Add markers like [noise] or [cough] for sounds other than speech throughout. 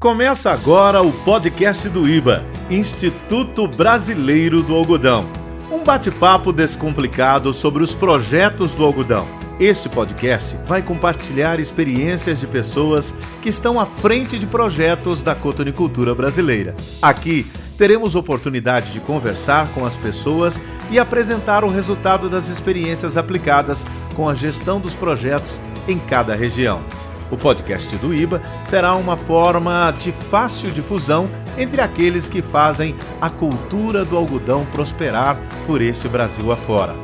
Começa agora o podcast do IBA, Instituto Brasileiro do Algodão. Um bate-papo descomplicado sobre os projetos do algodão. Este podcast vai compartilhar experiências de pessoas que estão à frente de projetos da cotonicultura brasileira. Aqui teremos oportunidade de conversar com as pessoas e apresentar o resultado das experiências aplicadas com a gestão dos projetos em cada região. O podcast do IBA será uma forma de fácil difusão entre aqueles que fazem a cultura do algodão prosperar por este Brasil afora.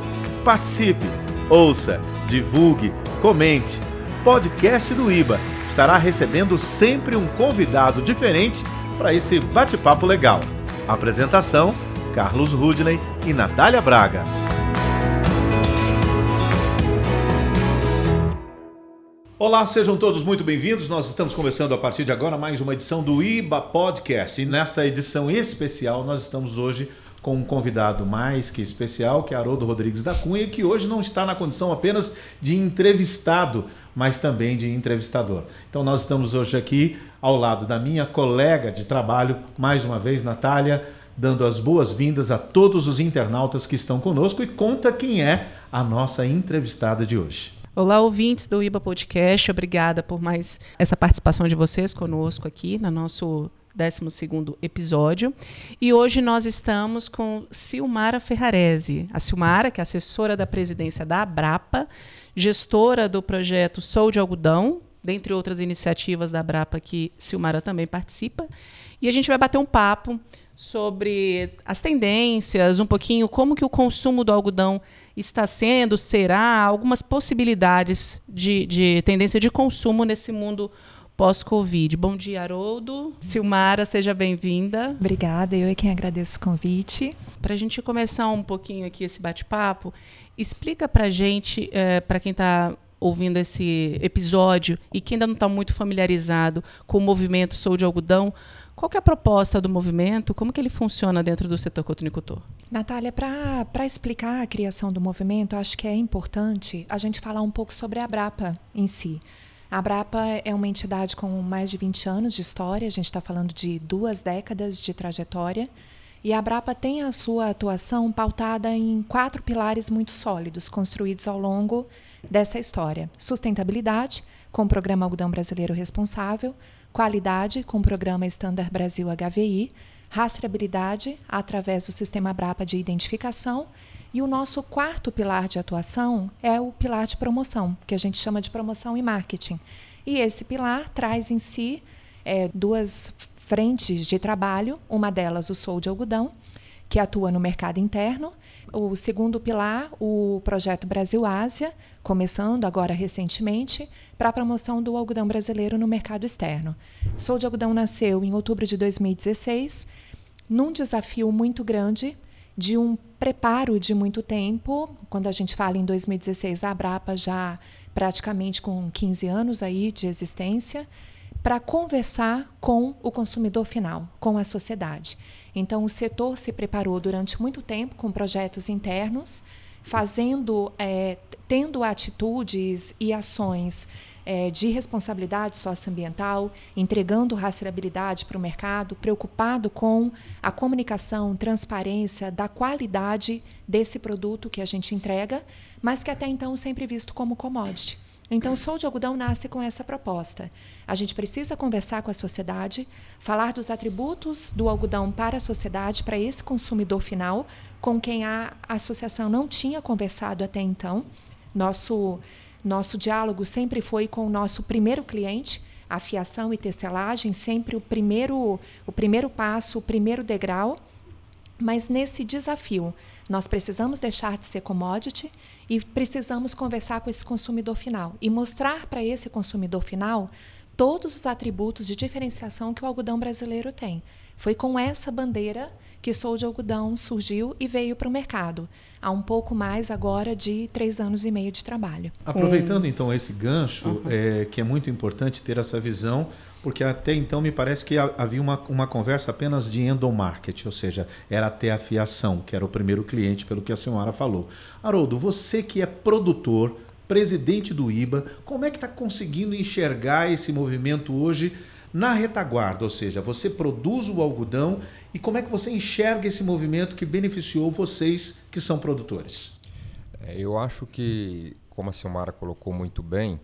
Participe, ouça, divulgue, comente. Podcast do IBA estará recebendo sempre um convidado diferente para esse bate-papo legal. Apresentação: Carlos Rudney e Natália Braga. Olá, sejam todos muito bem-vindos. Nós estamos começando a partir de agora mais uma edição do IBA Podcast. E nesta edição especial, nós estamos hoje com um convidado mais que especial, que é Haroldo Rodrigues da Cunha, que hoje não está na condição apenas de entrevistado, mas também de entrevistador. Então, nós estamos hoje aqui ao lado da minha colega de trabalho, mais uma vez, Natália, dando as boas-vindas a todos os internautas que estão conosco e conta quem é a nossa entrevistada de hoje. Olá, ouvintes do IBA Podcast. Obrigada por mais essa participação de vocês conosco aqui no nosso 12 episódio. E hoje nós estamos com Silmara Ferrarese. A Silmara, que é assessora da presidência da Abrapa, gestora do projeto Sou de Algodão, dentre outras iniciativas da Abrapa que Silmara também participa. E a gente vai bater um papo sobre as tendências, um pouquinho como que o consumo do algodão está sendo, será, algumas possibilidades de, de tendência de consumo nesse mundo pós-Covid. Bom dia, Haroldo. Silmara, seja bem-vinda. Obrigada, eu é quem agradeço o convite. Para a gente começar um pouquinho aqui esse bate-papo, explica para a gente, é, para quem está ouvindo esse episódio e que ainda não está muito familiarizado com o movimento Sou de Algodão, qual é a proposta do movimento? Como que ele funciona dentro do setor cotonicultor? Natália, para explicar a criação do movimento, acho que é importante a gente falar um pouco sobre a Abrapa em si. A Abrapa é uma entidade com mais de 20 anos de história, a gente está falando de duas décadas de trajetória. E a Abrapa tem a sua atuação pautada em quatro pilares muito sólidos, construídos ao longo dessa história: sustentabilidade, com o Programa Algodão Brasileiro Responsável, qualidade, com o Programa Standard Brasil HVI, rastreabilidade, através do Sistema Brapa de Identificação, e o nosso quarto pilar de atuação é o pilar de promoção, que a gente chama de promoção e marketing. E esse pilar traz em si é, duas frentes de trabalho, uma delas o Sou de Algodão, que atua no mercado interno, o segundo pilar, o projeto Brasil-Ásia, começando agora recentemente, para a promoção do algodão brasileiro no mercado externo. Sou de Algodão nasceu em outubro de 2016, num desafio muito grande de um preparo de muito tempo. Quando a gente fala em 2016, a Abrapa já praticamente com 15 anos aí de existência, para conversar com o consumidor final, com a sociedade. Então, o setor se preparou durante muito tempo com projetos internos, fazendo, é, tendo atitudes e ações é, de responsabilidade socioambiental, entregando rastreabilidade para o mercado, preocupado com a comunicação, transparência da qualidade desse produto que a gente entrega, mas que até então sempre visto como commodity. Então, o Sou de Algodão nasce com essa proposta. A gente precisa conversar com a sociedade, falar dos atributos do algodão para a sociedade, para esse consumidor final, com quem a associação não tinha conversado até então. Nosso, nosso diálogo sempre foi com o nosso primeiro cliente, a fiação e tecelagem, sempre o primeiro, o primeiro passo, o primeiro degrau. Mas nesse desafio, nós precisamos deixar de ser commodity e precisamos conversar com esse consumidor final e mostrar para esse consumidor final todos os atributos de diferenciação que o algodão brasileiro tem. Foi com essa bandeira que Sou de Algodão surgiu e veio para o mercado. Há um pouco mais agora de três anos e meio de trabalho. Aproveitando então esse gancho, uhum. é, que é muito importante ter essa visão, porque até então me parece que havia uma, uma conversa apenas de endomarket, ou seja, era até a fiação, que era o primeiro cliente, pelo que a senhora falou. Haroldo, você que é produtor, presidente do IBA, como é que está conseguindo enxergar esse movimento hoje na retaguarda, ou seja, você produz o algodão e como é que você enxerga esse movimento que beneficiou vocês que são produtores? É, eu acho que, como a Silmara colocou muito bem,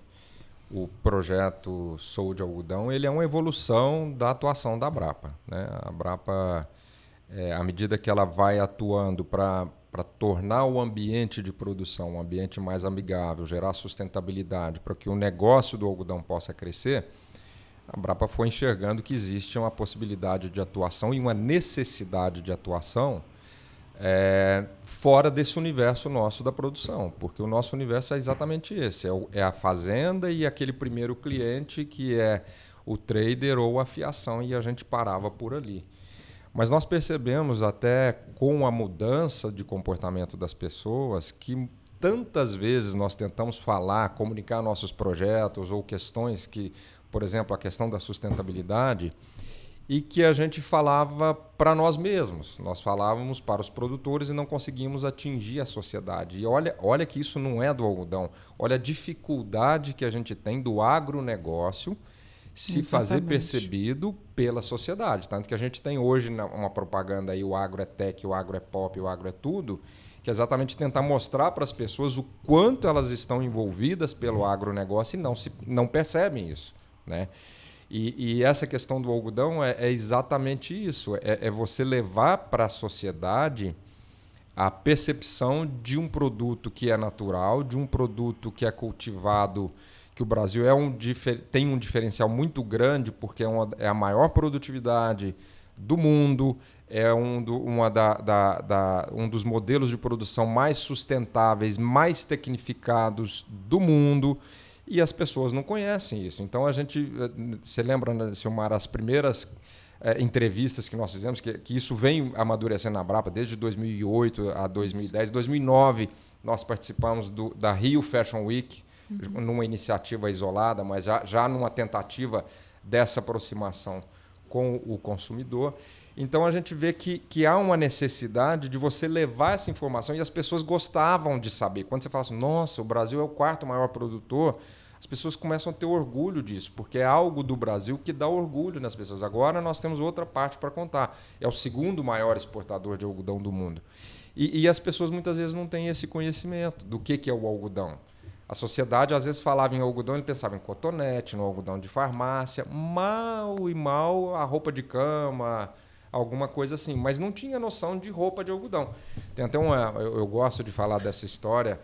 o projeto Sou de Algodão ele é uma evolução da atuação da Brapa. Né? A Brapa, é, à medida que ela vai atuando para tornar o ambiente de produção um ambiente mais amigável, gerar sustentabilidade, para que o negócio do algodão possa crescer, a Brapa foi enxergando que existe uma possibilidade de atuação e uma necessidade de atuação é, fora desse universo nosso da produção, porque o nosso universo é exatamente esse: é, o, é, a fazenda e aquele primeiro cliente que é o trader ou a fiação, e a gente parava por ali. Mas nós percebemos até com a mudança de comportamento das pessoas que tantas vezes nós tentamos falar, comunicar nossos projetos ou questões que, por exemplo, a questão da sustentabilidade e que a gente falava para nós mesmos. Nós falávamos para os produtores e não conseguíamos atingir a sociedade. E olha, olha que isso não é do algodão. Olha a dificuldade que a gente tem do agronegócio se Exatamente. fazer percebido pela sociedade. Tanto que a gente tem hoje uma propaganda aí, o agro é tech, o agro é pop, o agro é tudo, que é exatamente tentar mostrar para as pessoas o quanto elas estão envolvidas pelo agronegócio e não, se, não percebem isso. Né? E, e, essa questão do algodão é, é exatamente isso: é, é você levar para a sociedade a percepção de um produto que é natural, de um produto que é cultivado, que o Brasil é um, tem um diferencial muito grande, porque é, uma, é a maior produtividade do mundo, é um, do, uma da, da, da, um dos modelos de produção mais sustentáveis, mais tecnificados do mundo e as pessoas não conhecem isso. Então a gente, eh, você lembra, né, Silmar, as primeiras é, entrevistas que nós fizemos, que, que, isso vem amadurecendo na Brapa desde 2008 a 2010, 2009 nós participamos do, da Rio Fashion Week, uhum. numa iniciativa isolada, mas já, já numa tentativa dessa aproximação com o consumidor. Então a gente vê que, que há uma necessidade de você levar essa informação e as pessoas gostavam de saber. Quando você fala assim, nossa, o Brasil é o quarto maior produtor, as pessoas começam a ter orgulho disso, porque é algo do Brasil que dá orgulho nas pessoas. Agora nós temos outra parte para contar. É o segundo maior exportador de algodão do mundo. E, e, as pessoas muitas vezes não têm esse conhecimento do que, que é o algodão. A sociedade às vezes falava em algodão, ele pensava em cotonete, no algodão de farmácia, mal e mal a roupa de cama, alguma coisa assim, mas não tinha noção de roupa de algodão. Tem até uma, eu, eu gosto de falar dessa história.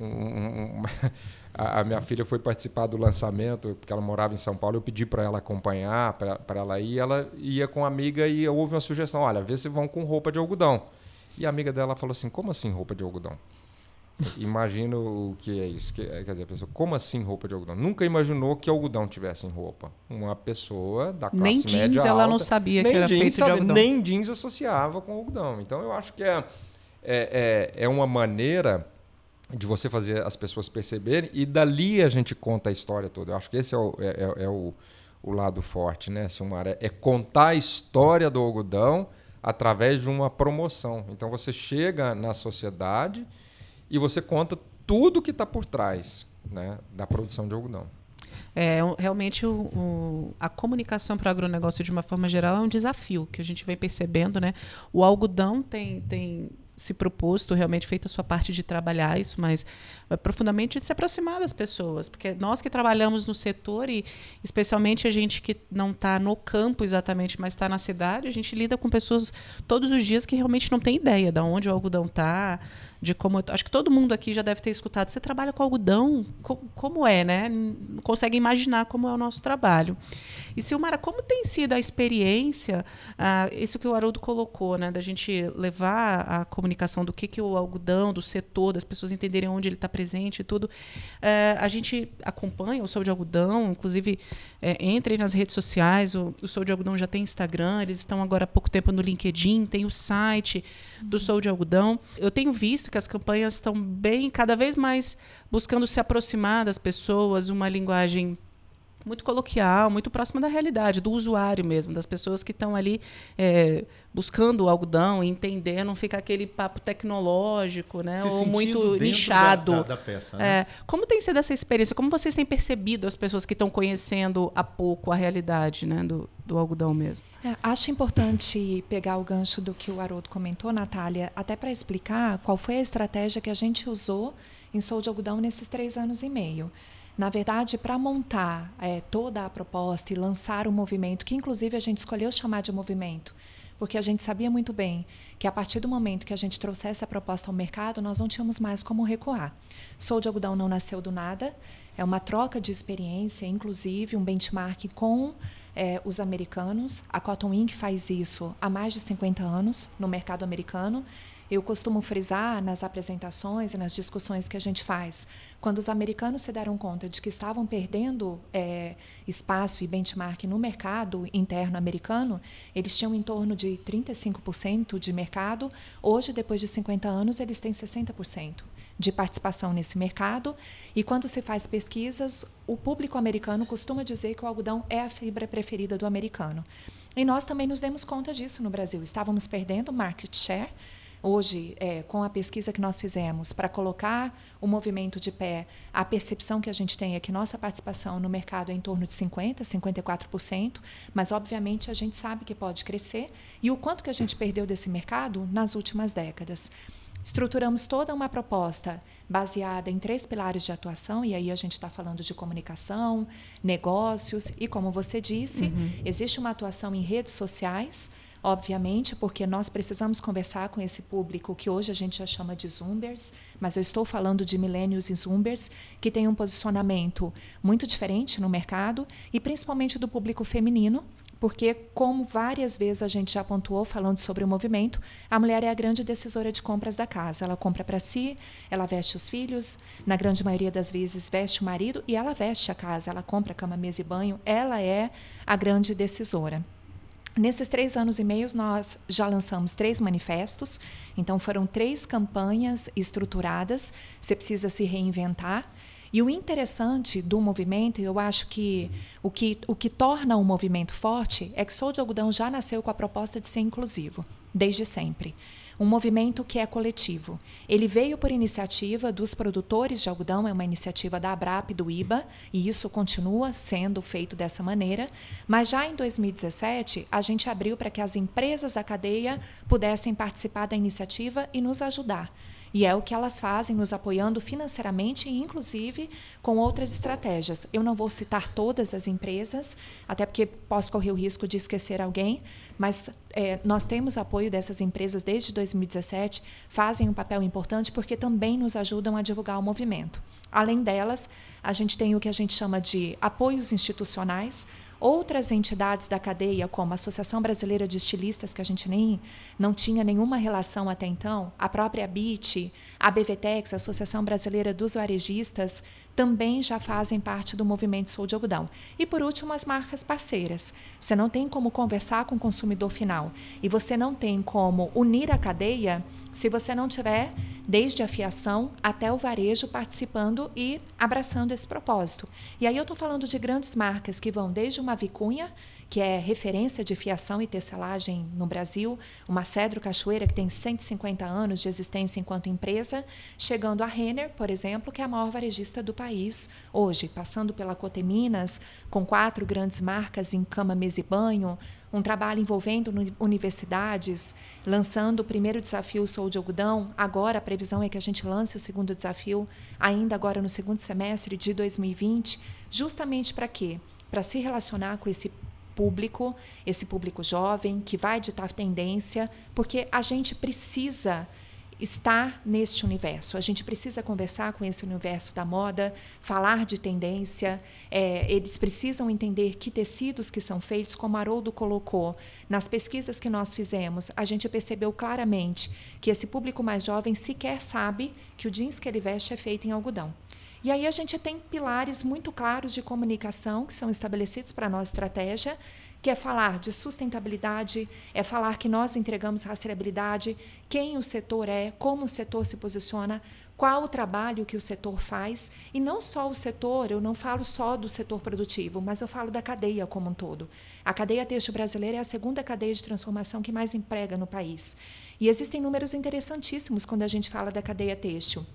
Um, [laughs] a, a, minha filha foi participar do lançamento, porque ela morava em São Paulo. Eu pedi para ela acompanhar, para ela ir. Ela ia com a amiga e houve uma sugestão: olha, vê se vão com roupa de algodão. E a amiga dela falou assim: como assim roupa de algodão? Imagino o que é isso. Que, quer dizer, a pessoa, como assim roupa de algodão? Nunca imaginou que algodão tivesse em roupa. Uma pessoa da classe nem média jeans alta, ela não sabia que era feito sabe, de algodão. Nem jeans associava com algodão. Então eu acho que é, é, é, é uma maneira de você fazer as pessoas perceberem e dali a gente conta a história toda. Eu acho que esse é o, é, é, é o, o lado forte, né, Silmar? É contar a história do algodão através de uma promoção. Então você chega na sociedade e você conta tudo que está por trás né, da produção de algodão. É, realmente o, o, a comunicação para o agronegócio de uma forma geral é um desafio que a gente vem percebendo, né? O algodão tem, tem se proposto, realmente feito a sua parte de trabalhar isso, mas é profundamente de se aproximar das pessoas, porque nós que trabalhamos no setor e especialmente a gente que não está no campo exatamente, mas está na cidade, a gente lida com pessoas todos os dias que realmente não tem ideia de onde o algodão está, de como. Acho que todo mundo aqui já deve ter escutado. Você trabalha com algodão? Como, como é, né? Não consegue imaginar como é o nosso trabalho. E Silmara, como tem sido a experiência, ah, isso que o Haroldo colocou, né? Da gente levar a comunicação do que, que o algodão, do setor, das pessoas entenderem onde ele está presente e tudo. Eh, a gente acompanha o Sol de Algodão, inclusive é, entrem nas redes sociais, o, o Sol de Algodão já tem Instagram, eles estão agora há pouco tempo no LinkedIn, tem o site do Sol de Algodão. Eu tenho visto que as campanhas estão bem, cada vez mais buscando se aproximar das pessoas, uma linguagem muito coloquial, muito próxima da realidade, do usuário mesmo, das pessoas que estão ali é, buscando o algodão, entender, não ficar aquele papo tecnológico, né? Se ou muito nichado. Da, da, da peça, né? É, como tem sido essa experiência? Como vocês têm percebido as pessoas que estão conhecendo há pouco a realidade né, do, do algodão mesmo? É, acho importante pegar o gancho do que o Haroldo comentou, Natália, até para explicar qual foi a estratégia que a gente usou em Sou de Algodão nesses três anos e meio. Na verdade, para montar é, toda a proposta e lançar o movimento, que inclusive a gente escolheu chamar de movimento, porque a gente sabia muito bem que a partir do momento que a gente trouxesse a proposta ao mercado, nós não tínhamos mais como recuar. Sou de Algodão não nasceu do nada, é uma troca de experiência, inclusive um benchmark com é, os americanos. A Cotton Inc. faz isso há mais de 50 anos no mercado americano. Eu costumo frisar nas apresentações e nas discussões que a gente faz, quando os americanos se deram conta de que estavam perdendo é, espaço e benchmark no mercado interno americano, eles tinham em torno de 35% de mercado. Hoje, depois de 50 anos, eles têm 60% de participação nesse mercado. E quando se faz pesquisas, o público americano costuma dizer que o algodão é a fibra preferida do americano. E nós também nos demos conta disso no Brasil. Estávamos perdendo market share hoje, é, com a pesquisa que nós fizemos, para colocar o movimento de pé, a percepção que a gente tem é que nossa participação no mercado é em torno de 50%, 54%, mas obviamente a gente sabe que pode crescer. E o quanto que a gente perdeu desse mercado nas últimas décadas? Estruturamos toda uma proposta baseada em três pilares de atuação, e aí a gente está falando de comunicação, negócios, e como você disse, uhum. existe uma atuação em redes sociais obviamente, porque nós precisamos conversar com esse público que hoje a gente já chama de Zumbers, mas eu estou falando de millennials e Zumbers, que tem um posicionamento muito diferente no mercado e principalmente do público feminino, porque, como várias vezes a gente já pontuou falando sobre o movimento, a mulher é a grande decisora de compras da casa. Ela compra para si, ela veste os filhos, na grande maioria das vezes veste o marido e ela veste a casa, ela compra cama, mesa e banho, ela é a grande decisora. Nesses três anos e meio, nós já lançamos três manifestos, então foram três campanhas estruturadas. Você precisa se reinventar. E o interessante do movimento, eu acho que o que, o que torna o movimento forte é que Sou de Algodão já nasceu com a proposta de ser inclusivo, desde sempre um movimento que é coletivo. Ele veio por iniciativa dos produtores de algodão, é uma iniciativa da Abrap e do IBA, e isso continua sendo feito dessa maneira. Mas já em 2017, a gente abriu para que as empresas da cadeia pudessem participar da iniciativa e nos ajudar. E é o que elas fazem, nos apoiando financeiramente e, inclusive, com outras estratégias. Eu não vou citar todas as empresas, até porque posso correr o risco de esquecer alguém, mas é, nós temos apoio dessas empresas desde 2017, fazem um papel importante porque também nos ajudam a divulgar o movimento. Além delas, a gente tem o que a gente chama de apoios institucionais, outras entidades da cadeia, como a Associação Brasileira de Estilistas, que a gente nem não tinha nenhuma relação até então, a própria BIT, a BVTEX, a Associação Brasileira dos Varejistas, também já fazem parte do movimento Sou de Algodão. E por último, as marcas parceiras. Você não tem como conversar com o consumidor final e você não tem como unir a cadeia se você não tiver desde a fiação até o varejo participando e abraçando esse propósito. E aí eu estou falando de grandes marcas que vão desde uma vicunha que é referência de fiação e tecelagem no Brasil, uma Cedro Cachoeira que tem 150 anos de existência enquanto empresa, chegando a Renner, por exemplo, que é a maior varejista do país hoje, passando pela Coteminas, com quatro grandes marcas em cama, mesa e banho, um trabalho envolvendo universidades, lançando o primeiro desafio Sou de Algodão. Agora a previsão é que a gente lance o segundo desafio ainda agora no segundo semestre de 2020, justamente para quê? Para se relacionar com esse público, esse público jovem que vai ditar tendência, porque a gente precisa estar neste universo. A gente precisa conversar com esse universo da moda, falar de tendência. É, eles precisam entender que tecidos que são feitos, como Haroldo colocou, nas pesquisas que nós fizemos, a gente percebeu claramente que esse público mais jovem sequer sabe que o jeans que ele veste é feito em algodão. E aí a gente tem pilares muito claros de comunicação que são estabelecidos para a nossa estratégia, que é falar de sustentabilidade, é falar que nós entregamos rastreabilidade, quem o setor é, como o setor se posiciona, qual o trabalho que o setor faz, e não só o setor, eu não falo só do setor produtivo, mas eu falo da cadeia como um todo. A cadeia têxtil brasileira é a segunda cadeia de transformação que mais emprega no país. E existem números interessantíssimos quando a gente fala da cadeia têxtil.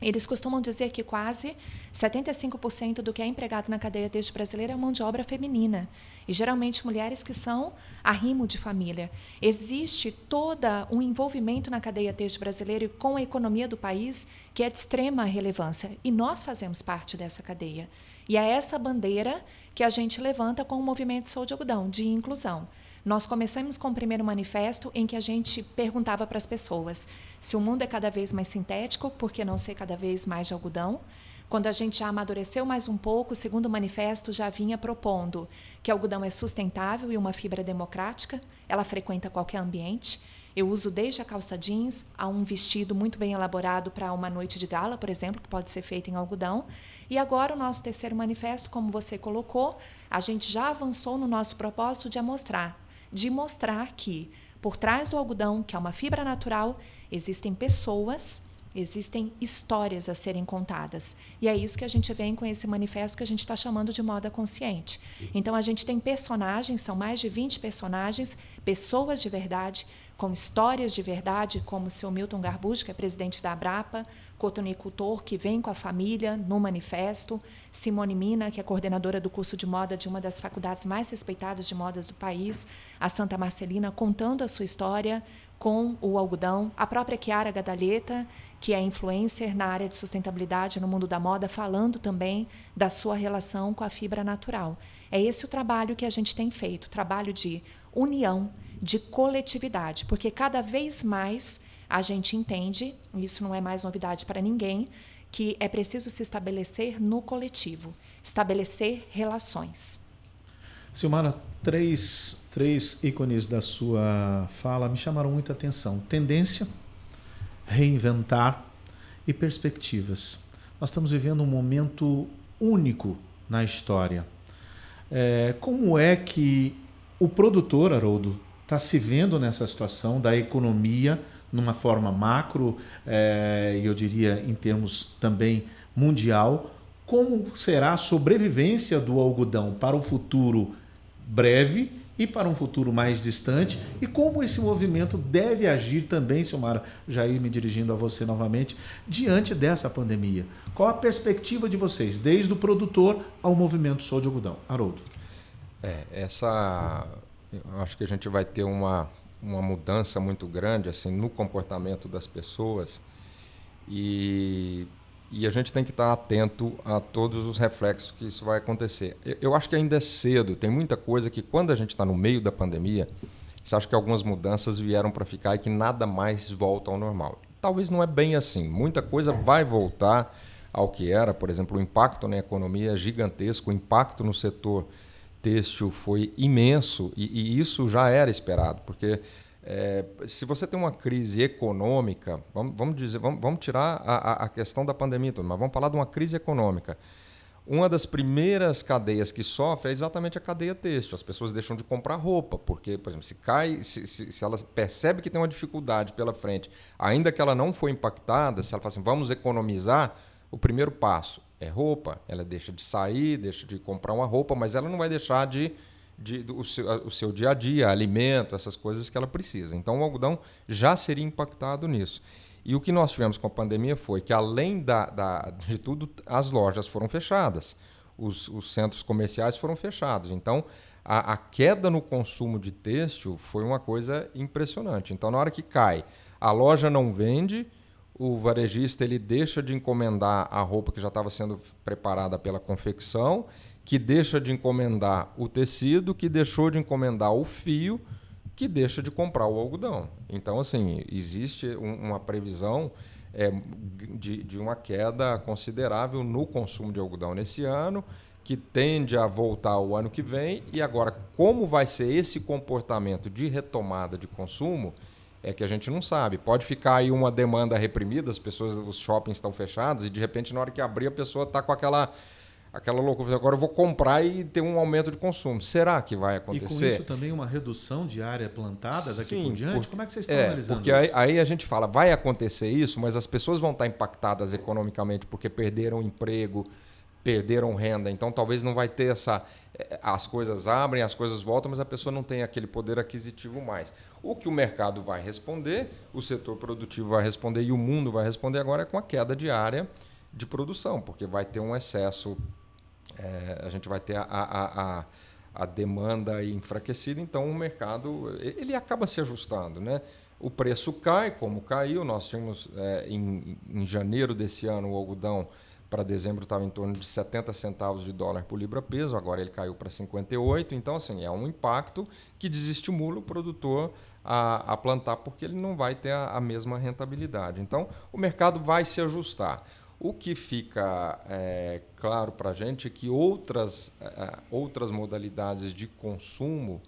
Eles costumam dizer que quase 75% do que é empregado na cadeia têxtil brasileira é mão de obra feminina. E geralmente mulheres que são arrimo de família. Existe todo um envolvimento na cadeia têxtil brasileira e com a economia do país que é de extrema relevância. E nós fazemos parte dessa cadeia. E é essa bandeira que a gente levanta com o movimento Sou de Algodão, de inclusão. Nós começamos com o primeiro manifesto em que a gente perguntava para as pessoas se o mundo é cada vez mais sintético, por que não ser cada vez mais de algodão? Quando a gente já amadureceu mais um pouco, o segundo manifesto já vinha propondo que algodão é sustentável e uma fibra democrática, ela frequenta qualquer ambiente. Eu uso desde a calça jeans a um vestido muito bem elaborado para uma noite de gala, por exemplo, que pode ser feito em algodão. E agora o nosso terceiro manifesto, como você colocou, a gente já avançou no nosso propósito de mostrar de mostrar que por trás do algodão, que é uma fibra natural, existem pessoas, existem histórias a serem contadas. E é isso que a gente vem com esse manifesto que a gente está chamando de moda consciente. Então a gente tem personagens, são mais de 20 personagens, pessoas de verdade, com histórias de verdade, como o seu Milton Garbujo, que é presidente da Abrapa, cotonicultor, que vem com a família no manifesto, Simone Mina, que é coordenadora do curso de moda de uma das faculdades mais respeitadas de modas do país, a Santa Marcelina, contando a sua história com o algodão, a própria Chiara Gadaleta, que é influencer na área de sustentabilidade no mundo da moda, falando também da sua relação com a fibra natural. É esse o trabalho que a gente tem feito, trabalho de união, de coletividade, porque cada vez mais a gente entende, isso não é mais novidade para ninguém, que é preciso se estabelecer no coletivo, estabelecer relações. Silmara, três, três ícones da sua fala me chamaram muita atenção: tendência, reinventar e perspectivas. Nós estamos vivendo um momento único na história. É, como é que o produtor, Haroldo, está se vendo nessa situação da economia numa forma macro é, e eu diria em termos também mundial. Como será a sobrevivência do algodão para o futuro breve e para um futuro mais distante e como esse movimento deve agir também, Silmara, já ir me dirigindo a você novamente, diante dessa pandemia. Qual a perspectiva de vocês, desde o produtor ao movimento Sou de Algodão? Haroldo. É, essa eu acho que a gente vai ter uma, uma mudança muito grande assim no comportamento das pessoas e, e a gente tem que estar atento a todos os reflexos que isso vai acontecer. Eu, eu acho que ainda é cedo, tem muita coisa que quando a gente está no meio da pandemia, você acha que algumas mudanças vieram para ficar e que nada mais volta ao normal. Talvez não é bem assim. Muita coisa vai voltar ao que era, por exemplo, o impacto na economia é gigantesco, o impacto no setor têxtil foi imenso e, e isso já era esperado, porque é, se você tem uma crise econômica, vamos, vamos dizer, vamos, vamos tirar a, a, questão da pandemia, mas vamos falar de uma crise econômica. Uma das primeiras cadeias que sofre é exatamente a cadeia têxtil. As pessoas deixam de comprar roupa, porque, por exemplo, se cai, se, se, se ela percebe que tem uma dificuldade pela frente, ainda que ela não foi impactada, se ela fala assim, vamos economizar, o primeiro passo é roupa. Ela deixa de sair, deixa de comprar uma roupa, mas ela não vai deixar de, de o, seu, o seu dia a dia, alimento, essas coisas que ela precisa. Então o algodão já seria impactado nisso. E o que nós tivemos com a pandemia foi que, além da, da de tudo, as lojas foram fechadas, os, os centros comerciais foram fechados. Então, a, a, queda no consumo de têxtil foi uma coisa impressionante. Então, na hora que cai, a loja não vende, o varejista ele deixa de encomendar a roupa que já estava sendo preparada pela confecção, que deixa de encomendar o tecido, que deixou de encomendar o fio, que deixa de comprar o algodão. Então, assim, existe um, uma previsão é, de, de uma queda considerável no consumo de algodão nesse ano, que tende a voltar o ano que vem. E agora, como vai ser esse comportamento de retomada de consumo? É que a gente não sabe. Pode ficar aí uma demanda reprimida, as pessoas, os shoppings estão fechados e de repente na hora que abrir a pessoa está com aquela aquela loucura. Agora eu vou comprar e ter um aumento de consumo. Será que vai acontecer? E com isso também uma redução de área plantada daqui Sim, por diante? Como é que vocês estão é, analisando porque isso? aí, aí, a gente fala, vai acontecer isso, mas as pessoas vão estar impactadas economicamente porque perderam emprego, perderam renda. Então talvez não vai ter essa. Eh, as coisas abrem, as coisas voltam, mas a pessoa não tem aquele poder aquisitivo mais. O que o mercado vai responder, o setor produtivo vai responder e o mundo vai responder agora é com a queda de área de produção, porque vai ter um excesso é, a gente vai ter a, a, a, a, demanda enfraquecida, então o mercado ele acaba se ajustando. Né? O preço cai, como caiu, nós tínhamos é, em, em janeiro desse ano o algodão para dezembro estava em torno de 70 centavos de dólar por libra peso, agora ele caiu para 58, então assim, é um impacto que desestimula o produtor a, a plantar porque ele não vai ter a, a mesma rentabilidade. Então o mercado vai se ajustar. O que fica é, claro para a gente é que outras, é, outras modalidades de consumo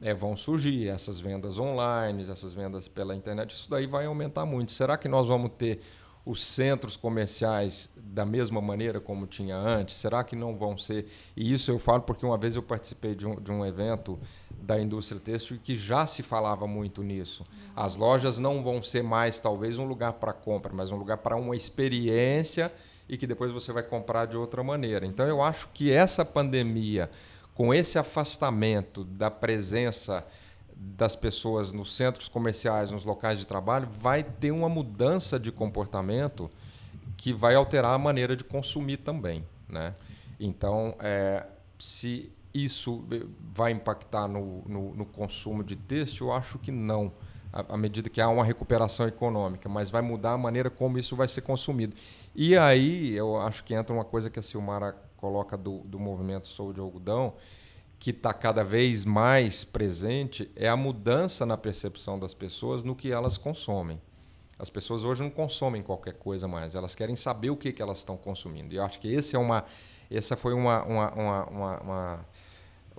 é, vão surgir, essas vendas online, essas vendas pela internet, isso daí vai aumentar muito. Será que nós vamos ter os centros comerciais da mesma maneira como tinha antes? Será que não vão ser? E isso eu falo porque uma vez eu participei de um, de um evento da indústria têxtil que já se falava muito nisso. As lojas não vão ser mais talvez um lugar para compra, mas um lugar para uma experiência e que depois você vai comprar de outra maneira. Então eu acho que essa pandemia, com esse afastamento da presença das pessoas nos centros comerciais, nos locais de trabalho, vai ter uma mudança de comportamento que vai alterar a maneira de consumir também, né? Então, é, se isso vai impactar no, no, no consumo de têxtil? Eu acho que não, à medida que há uma recuperação econômica, mas vai mudar a maneira como isso vai ser consumido. E aí eu acho que entra uma coisa que a Silmara coloca do, do movimento Sou de Algodão, que está cada vez mais presente, é a mudança na percepção das pessoas no que elas consomem. As pessoas hoje não consomem qualquer coisa mais, elas querem saber o que, que elas estão consumindo. E eu acho que esse é uma, essa foi uma, uma, uma, uma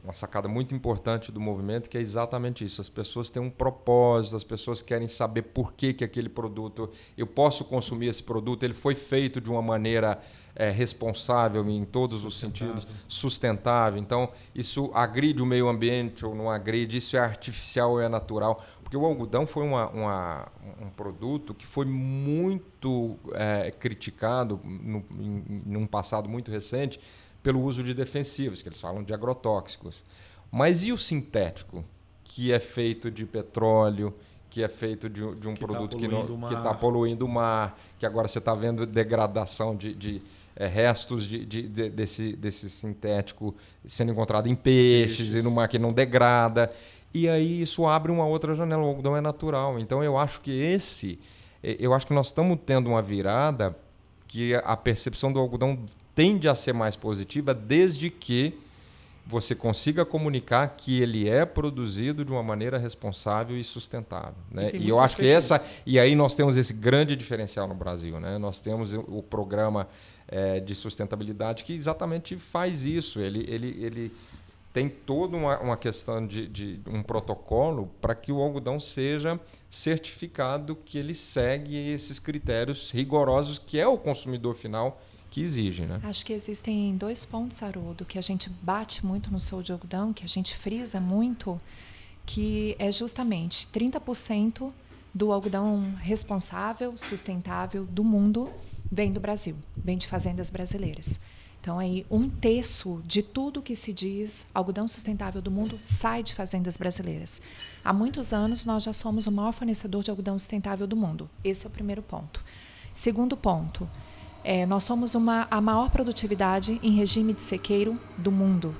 uma sacada muito importante do movimento, que é exatamente isso. As pessoas têm um propósito, as pessoas querem saber por que, que aquele produto, eu posso consumir esse produto, ele foi feito de uma maneira é, responsável em todos os sentidos, sustentável. Então, isso agride o meio ambiente ou não agride, isso é artificial ou é natural. Porque o algodão foi uma, uma um produto que foi muito é, criticado no, em, em um passado muito recente, pelo uso de defensivos, que eles falam de agrotóxicos. Mas e o sintético, que é feito de petróleo, que é feito de, de um que tá produto tá que está poluindo o mar, que agora você está vendo degradação de, de é, restos de, de, de, desse, desse sintético sendo encontrado em peixes, peixes, e no mar que não degrada. E aí isso abre uma outra janela. O algodão é natural. Então eu acho que esse. Eu acho que nós estamos tendo uma virada que a percepção do algodão tende a ser mais positiva desde que você consiga comunicar que ele é produzido de uma maneira responsável e sustentável. Né? E, e eu acho que essa. E aí nós temos esse grande diferencial no Brasil. Né? Nós temos o programa é, de sustentabilidade que exatamente faz isso. Ele, ele, ele tem toda uma, uma questão de, de um protocolo para que o algodão seja certificado que ele segue esses critérios rigorosos que é o consumidor final que exige, né? Acho que existem dois pontos, Haroldo, que a gente bate muito no Sou de Algodão, que a gente frisa muito, que é justamente 30% do algodão responsável, sustentável do mundo vem do Brasil, vem de fazendas brasileiras. Então, aí, um terço de tudo que se diz algodão sustentável do mundo sai de fazendas brasileiras. Há muitos anos, nós já somos o maior fornecedor de algodão sustentável do mundo. Esse é o primeiro ponto. Segundo ponto, é, nós somos uma, a maior produtividade em regime de sequeiro do mundo.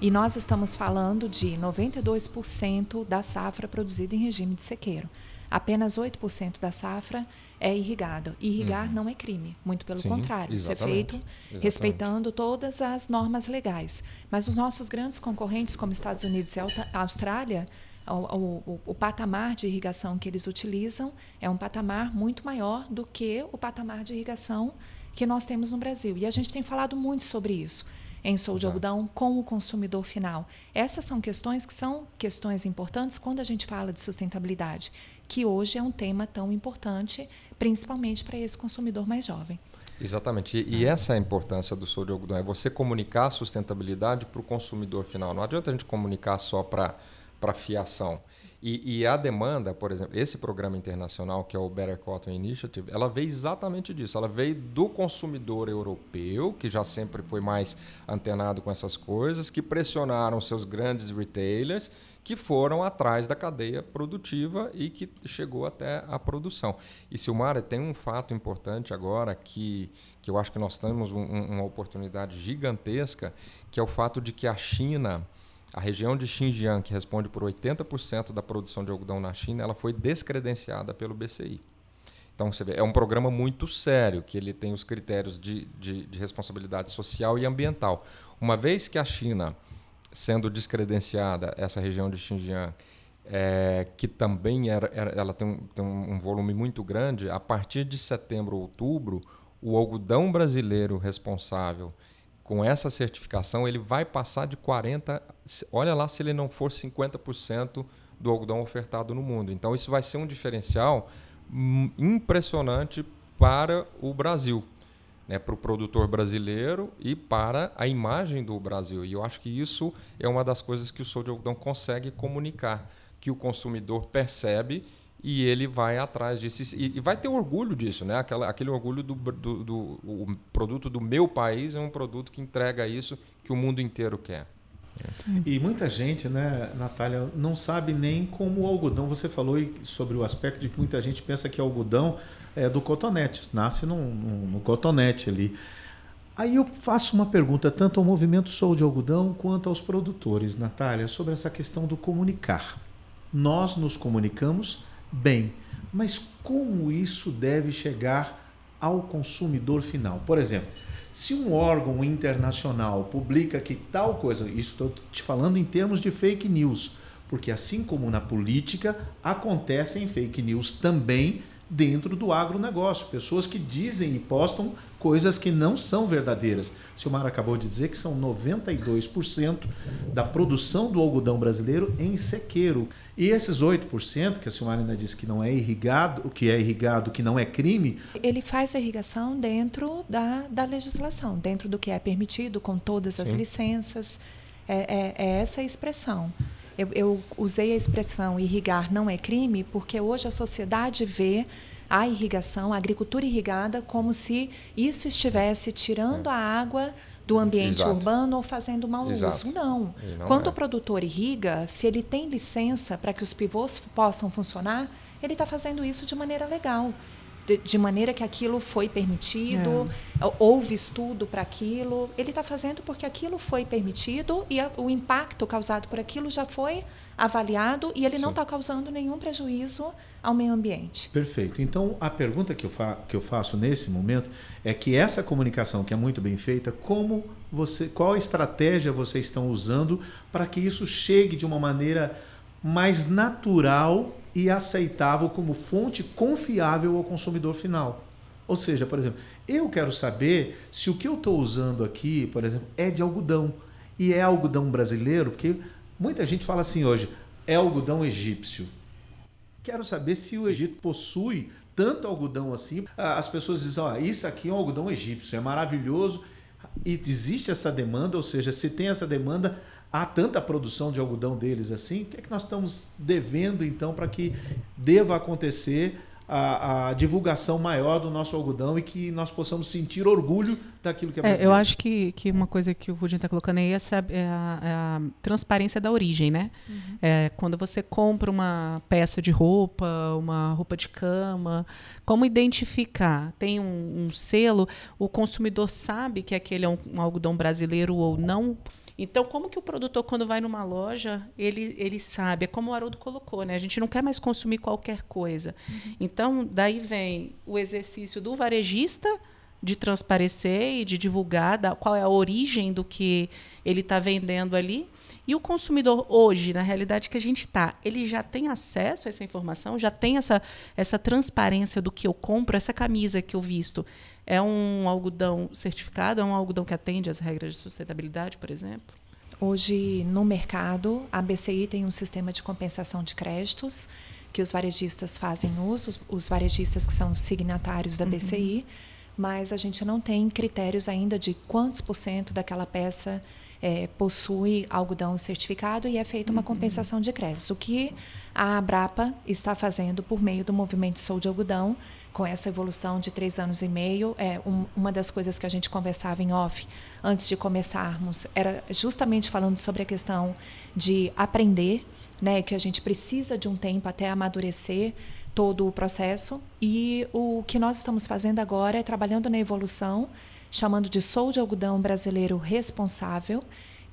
E nós estamos falando de 92% da safra produzida em regime de sequeiro. Apenas 8% da safra é irrigada. Irrigar uhum. não é crime, muito pelo Sim, contrário. Isso é feito exatamente. respeitando todas as normas legais. Mas os nossos grandes concorrentes, como Estados Unidos e Austrália, o, o, o, patamar de irrigação que eles utilizam é um patamar muito maior do que o patamar de irrigação que nós temos no Brasil. E a gente tem falado muito sobre isso em Sou de Algodão com o consumidor final. Essas são questões que são questões importantes quando a gente fala de sustentabilidade, que hoje é um tema tão importante, principalmente para esse consumidor mais jovem. Exatamente. E, e, essa é a importância do soro de algodão, é você comunicar a sustentabilidade para o consumidor final. Não adianta a gente comunicar só para a fiação. E, e, a demanda, por exemplo, esse programa internacional que é o Better Cotton Initiative, ela veio exatamente disso. Ela veio do consumidor europeu, que já sempre foi mais antenado com essas coisas, que pressionaram seus grandes retailers, que foram atrás da cadeia produtiva e que chegou até a produção. E Silmara, tem um fato importante agora que, que eu acho que nós temos um, uma oportunidade gigantesca, que é o fato de que a China a região de Xinjiang, que responde por 80% da produção de algodão na China, ela foi descredenciada pelo BCI. Então, você vê, é um programa muito sério, que ele tem os critérios de, de, de responsabilidade social e ambiental. Uma vez que a China, sendo descredenciada, essa região de Xinjiang, é, que também era, era ela tem, tem um volume muito grande, a partir de setembro, outubro, o algodão brasileiro responsável com essa certificação, ele vai passar de 40%, olha lá se ele não for 50% do algodão ofertado no mundo. Então, isso vai ser um diferencial hum, impressionante para o Brasil, né, para o produtor brasileiro e para a imagem do Brasil. E eu acho que isso é uma das coisas que o Sou de Algodão consegue comunicar, que o consumidor percebe e ele vai atrás disso e, e, vai ter orgulho disso, né? Aquela, aquele orgulho do, do, do o produto do meu país é um produto que entrega isso que o mundo inteiro quer. E muita gente, né, Natália, não sabe nem como o algodão. Você falou sobre o aspecto de que muita gente pensa que algodão é do cotonete, nasce no, no, no cotonete ali. Aí eu faço uma pergunta tanto ao movimento Sou de Algodão quanto aos produtores, Natália, sobre essa questão do comunicar. Nós nos comunicamos bem, mas como isso deve chegar ao consumidor final? Por exemplo, se um órgão internacional publica que tal coisa, isso estou te falando em termos de fake news, porque assim como na política, acontecem fake news também dentro do agronegócio. Pessoas que dizem e postam coisas que não são verdadeiras. O Silmar acabou de dizer que são 92% da produção do algodão brasileiro em sequeiro. E esses 8%, que a Silmar ainda disse que não é irrigado, o que é irrigado, que não é crime. Ele faz a irrigação dentro da, da legislação, dentro do que é permitido, com todas as Sim. licenças. É, é, é essa a expressão. Eu, eu usei a expressão irrigar não é crime porque hoje a sociedade vê a irrigação, a agricultura irrigada, como se isso estivesse tirando é. a água do ambiente Exato. urbano ou fazendo mau Exato. uso. Não. não Quando é. o produtor irriga, se ele tem licença para que os pivôs possam funcionar, ele está fazendo isso de maneira legal de, de, maneira que aquilo foi permitido, é. houve estudo para aquilo. Ele está fazendo porque aquilo foi permitido e a, o impacto causado por aquilo já foi avaliado e ele Sim. não está causando nenhum prejuízo ao meio ambiente. Perfeito. Então, a pergunta que eu, fa que eu faço nesse momento é que essa comunicação que é muito bem feita, como você, qual estratégia vocês estão usando para que isso chegue de uma maneira mais natural e aceitável como fonte confiável ao consumidor final. Ou seja, por exemplo, eu quero saber se o que eu estou usando aqui, por exemplo, é de algodão. E é algodão brasileiro, porque muita gente fala assim hoje, é algodão egípcio. Quero saber se o Egito possui tanto algodão assim. As pessoas dizem, ó, isso aqui é um algodão egípcio, é maravilhoso. E existe essa demanda, ou seja, se tem essa demanda, há tanta produção de algodão deles assim, o que é que nós estamos devendo então para que deva acontecer a, a, divulgação maior do nosso algodão e que nós possamos sentir orgulho daquilo que é brasileiro. É, eu acho que, que uma coisa que o Rudinho está colocando aí é, é, a, é a, transparência da origem, né? Uhum. É, quando você compra uma peça de roupa, uma roupa de cama, como identificar? Tem um, um selo, o consumidor sabe que aquele é um, um algodão brasileiro ou não? Então, como que o produtor, quando vai numa loja, ele, ele sabe? É como o Haroldo colocou, né? A gente não quer mais consumir qualquer coisa. Uhum. Então, daí vem o exercício do varejista de transparecer e de divulgar da, qual é a origem do que ele está vendendo ali. E o consumidor hoje, na realidade que a gente está, ele já tem acesso a essa informação, já tem essa, essa transparência do que eu compro, essa camisa que eu visto. É um algodão certificado? É um algodão que atende às regras de sustentabilidade, por exemplo? Hoje, no mercado, a BCI tem um sistema de compensação de créditos que os varejistas fazem uso, os, varejistas que são signatários da BCI, uhum. mas a gente não tem critérios ainda de quantos por cento daquela peça é, possui algodão certificado e é feita uma uhum. compensação de créditos. O que a Abrapa está fazendo por meio do movimento Sou de Algodão, com essa evolução de três anos e meio, é um, uma das coisas que a gente conversava em off antes de começarmos era justamente falando sobre a questão de aprender, né, que a gente precisa de um tempo até amadurecer todo o processo e o que nós estamos fazendo agora é trabalhando na evolução chamando de Sou de Algodão Brasileiro Responsável,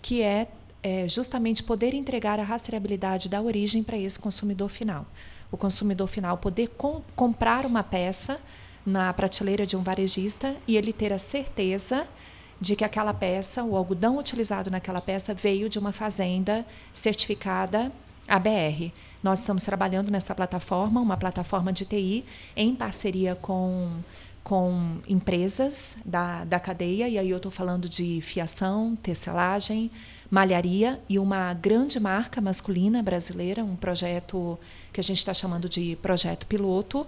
que é, é justamente poder entregar a rastreabilidade da origem para esse consumidor final. O consumidor final poder com, comprar uma peça na prateleira de um varejista e ele ter a certeza de que aquela peça, o algodão utilizado naquela peça, veio de uma fazenda certificada ABR. Nós estamos trabalhando nessa plataforma, uma plataforma de TI, em parceria com com empresas da, da cadeia, e aí eu estou falando de fiação, tecelagem, malharia e uma grande marca masculina brasileira, um projeto que a gente está chamando de projeto piloto,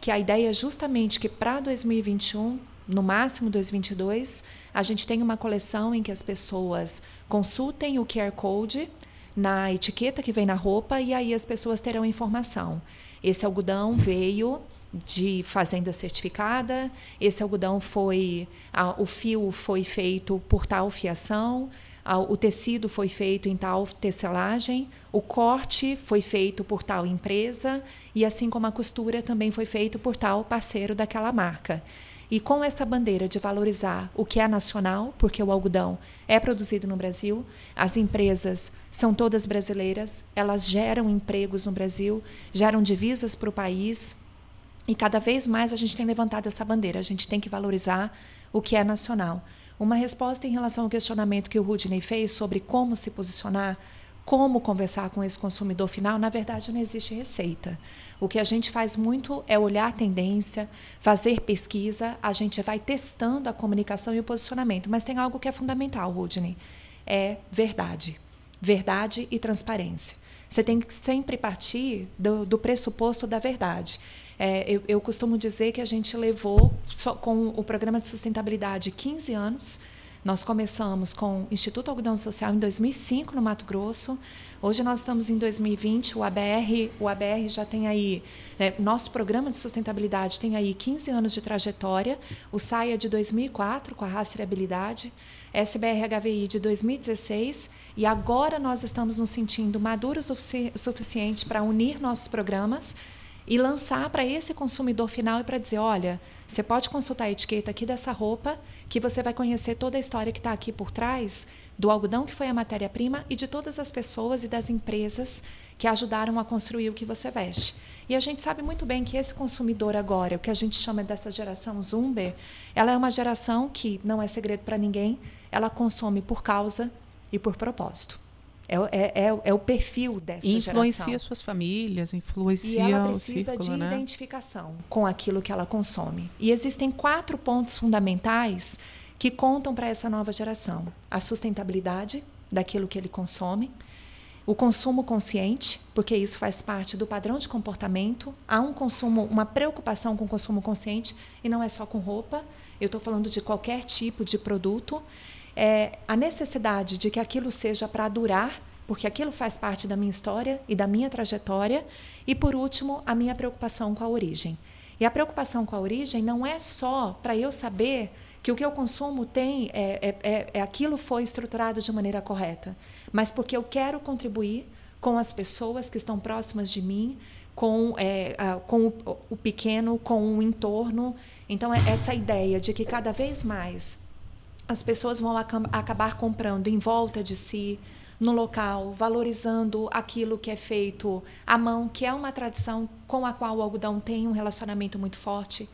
que a ideia é justamente que para 2021, no máximo 2022, a gente tenha uma coleção em que as pessoas consultem o QR Code na etiqueta que vem na roupa e aí as pessoas terão informação. Esse algodão veio de fazenda certificada. Esse algodão foi, o fio foi feito por tal fiação, o tecido foi feito em tal tecelagem, o corte foi feito por tal empresa e assim como a costura também foi feito por tal parceiro daquela marca. E com essa bandeira de valorizar o que é nacional, porque o algodão é produzido no Brasil, as empresas são todas brasileiras, elas geram empregos no Brasil, geram divisas para o país, e cada vez mais a gente tem levantado essa bandeira, a gente tem que valorizar o que é nacional. Uma resposta em relação ao questionamento que o Rudney fez sobre como se posicionar, como conversar com esse consumidor final, na verdade não existe receita. O que a gente faz muito é olhar a tendência, fazer pesquisa, a gente vai testando a comunicação e o posicionamento. Mas tem algo que é fundamental, Rudney, é verdade. Verdade e transparência. Você tem que sempre partir do, do pressuposto da verdade. É, eu, eu, costumo dizer que a gente levou, com o programa de sustentabilidade, 15 anos. Nós começamos com o Instituto Algodão Social em 2005, no Mato Grosso. Hoje nós estamos em 2020, o ABR, o ABR já tem aí, é, nosso programa de sustentabilidade tem aí 15 anos de trajetória, o SAIA de 2004, com a rastreabilidade, SBR HVI de 2016, e agora nós estamos nos sentindo maduros o suficiente para unir nossos programas e lançar para esse consumidor final e para dizer, olha, você pode consultar a etiqueta aqui dessa roupa, que você vai conhecer toda a história que está aqui por trás do algodão que foi a matéria-prima e de todas as pessoas e das empresas que ajudaram a construir o que você veste. E a gente sabe muito bem que esse consumidor agora, o que a gente chama dessa geração Zumber, ela é uma geração que não é segredo para ninguém, ela consome por causa e por propósito. É, é, é, é, o perfil dessa influencia geração. Influencia suas famílias, influencia E ela precisa círculo, de né? identificação com aquilo que ela consome. E existem quatro pontos fundamentais que contam para essa nova geração: a sustentabilidade daquilo que ele consome, o consumo consciente, porque isso faz parte do padrão de comportamento. Há um consumo, uma preocupação com o consumo consciente e não é só com roupa. Eu estou falando de qualquer tipo de produto é, a necessidade de que aquilo seja para durar, porque aquilo faz parte da minha história e da minha trajetória, e por último, a minha preocupação com a origem. E a preocupação com a origem não é só para eu saber que o que eu consumo tem é, é, é, é aquilo foi estruturado de maneira correta, mas porque eu quero contribuir com as pessoas que estão próximas de mim, com, é, com o, o, pequeno, com o entorno. Então, é essa ideia de que cada vez mais as pessoas vão acabar comprando em volta de si, no local, valorizando aquilo que é feito à mão, que é uma tradição com a qual o algodão tem um relacionamento muito forte.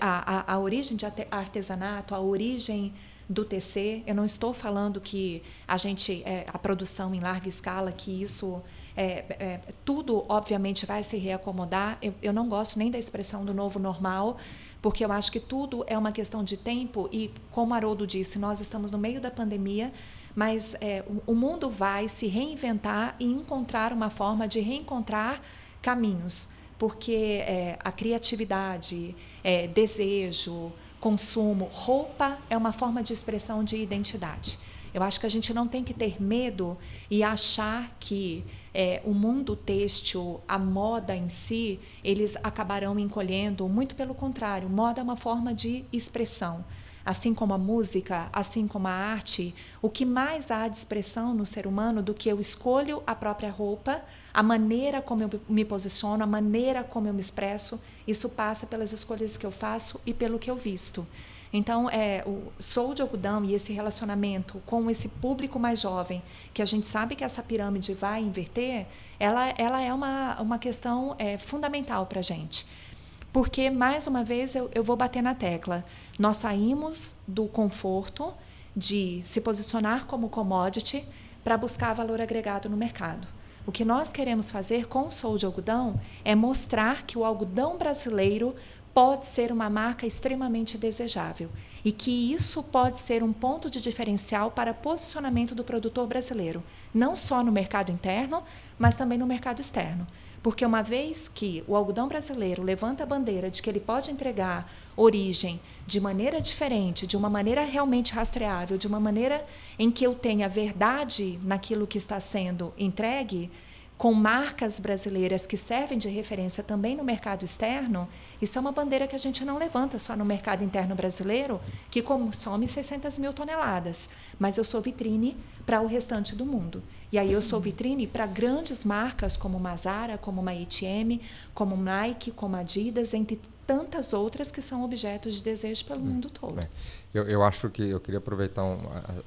A, a, a origem de artesanato, a origem do TC, eu não estou falando que a gente, é, a produção em larga escala, que isso é, é, tudo obviamente vai se reacomodar. Eu, eu não gosto nem da expressão do novo normal, porque eu acho que tudo é uma questão de tempo e, como Haroldo disse, nós estamos no meio da pandemia, mas é, o, o mundo vai se reinventar e encontrar uma forma de reencontrar caminhos, porque é, a criatividade, é, desejo, consumo, roupa é uma forma de expressão de identidade. Eu acho que a gente não tem que ter medo e achar que é, o mundo têxtil, a moda em si, eles acabarão encolhendo. Muito pelo contrário, moda é uma forma de expressão. Assim como a música, assim como a arte, o que mais há de expressão no ser humano do que eu escolho a própria roupa, a maneira como eu me posiciono, a maneira como eu me expresso, isso passa pelas escolhas que eu faço e pelo que eu visto. Então, é, o Sou de Algodão e esse relacionamento com esse público mais jovem, que a gente sabe que essa pirâmide vai inverter, ela, ela é uma, uma questão é, fundamental para a gente. Porque, mais uma vez, eu, eu vou bater na tecla. Nós saímos do conforto de se posicionar como commodity para buscar valor agregado no mercado. O que nós queremos fazer com o Sou de Algodão é mostrar que o algodão brasileiro pode ser uma marca extremamente desejável e que isso pode ser um ponto de diferencial para posicionamento do produtor brasileiro, não só no mercado interno, mas também no mercado externo. Porque uma vez que o algodão brasileiro levanta a bandeira de que ele pode entregar origem de maneira diferente, de uma maneira realmente rastreável, de uma maneira em que eu tenha verdade naquilo que está sendo entregue, com marcas brasileiras que servem de referência também no mercado externo, isso é uma bandeira que a gente não levanta só no mercado interno brasileiro, que consome 600 mil toneladas, mas eu sou vitrine para o restante do mundo. E aí eu sou vitrine para grandes marcas como Mazara, como uma H&M, como Nike, como Adidas, entre tantas outras que são objetos de desejo pelo mundo todo. É. Eu, eu acho que eu queria aproveitar, um,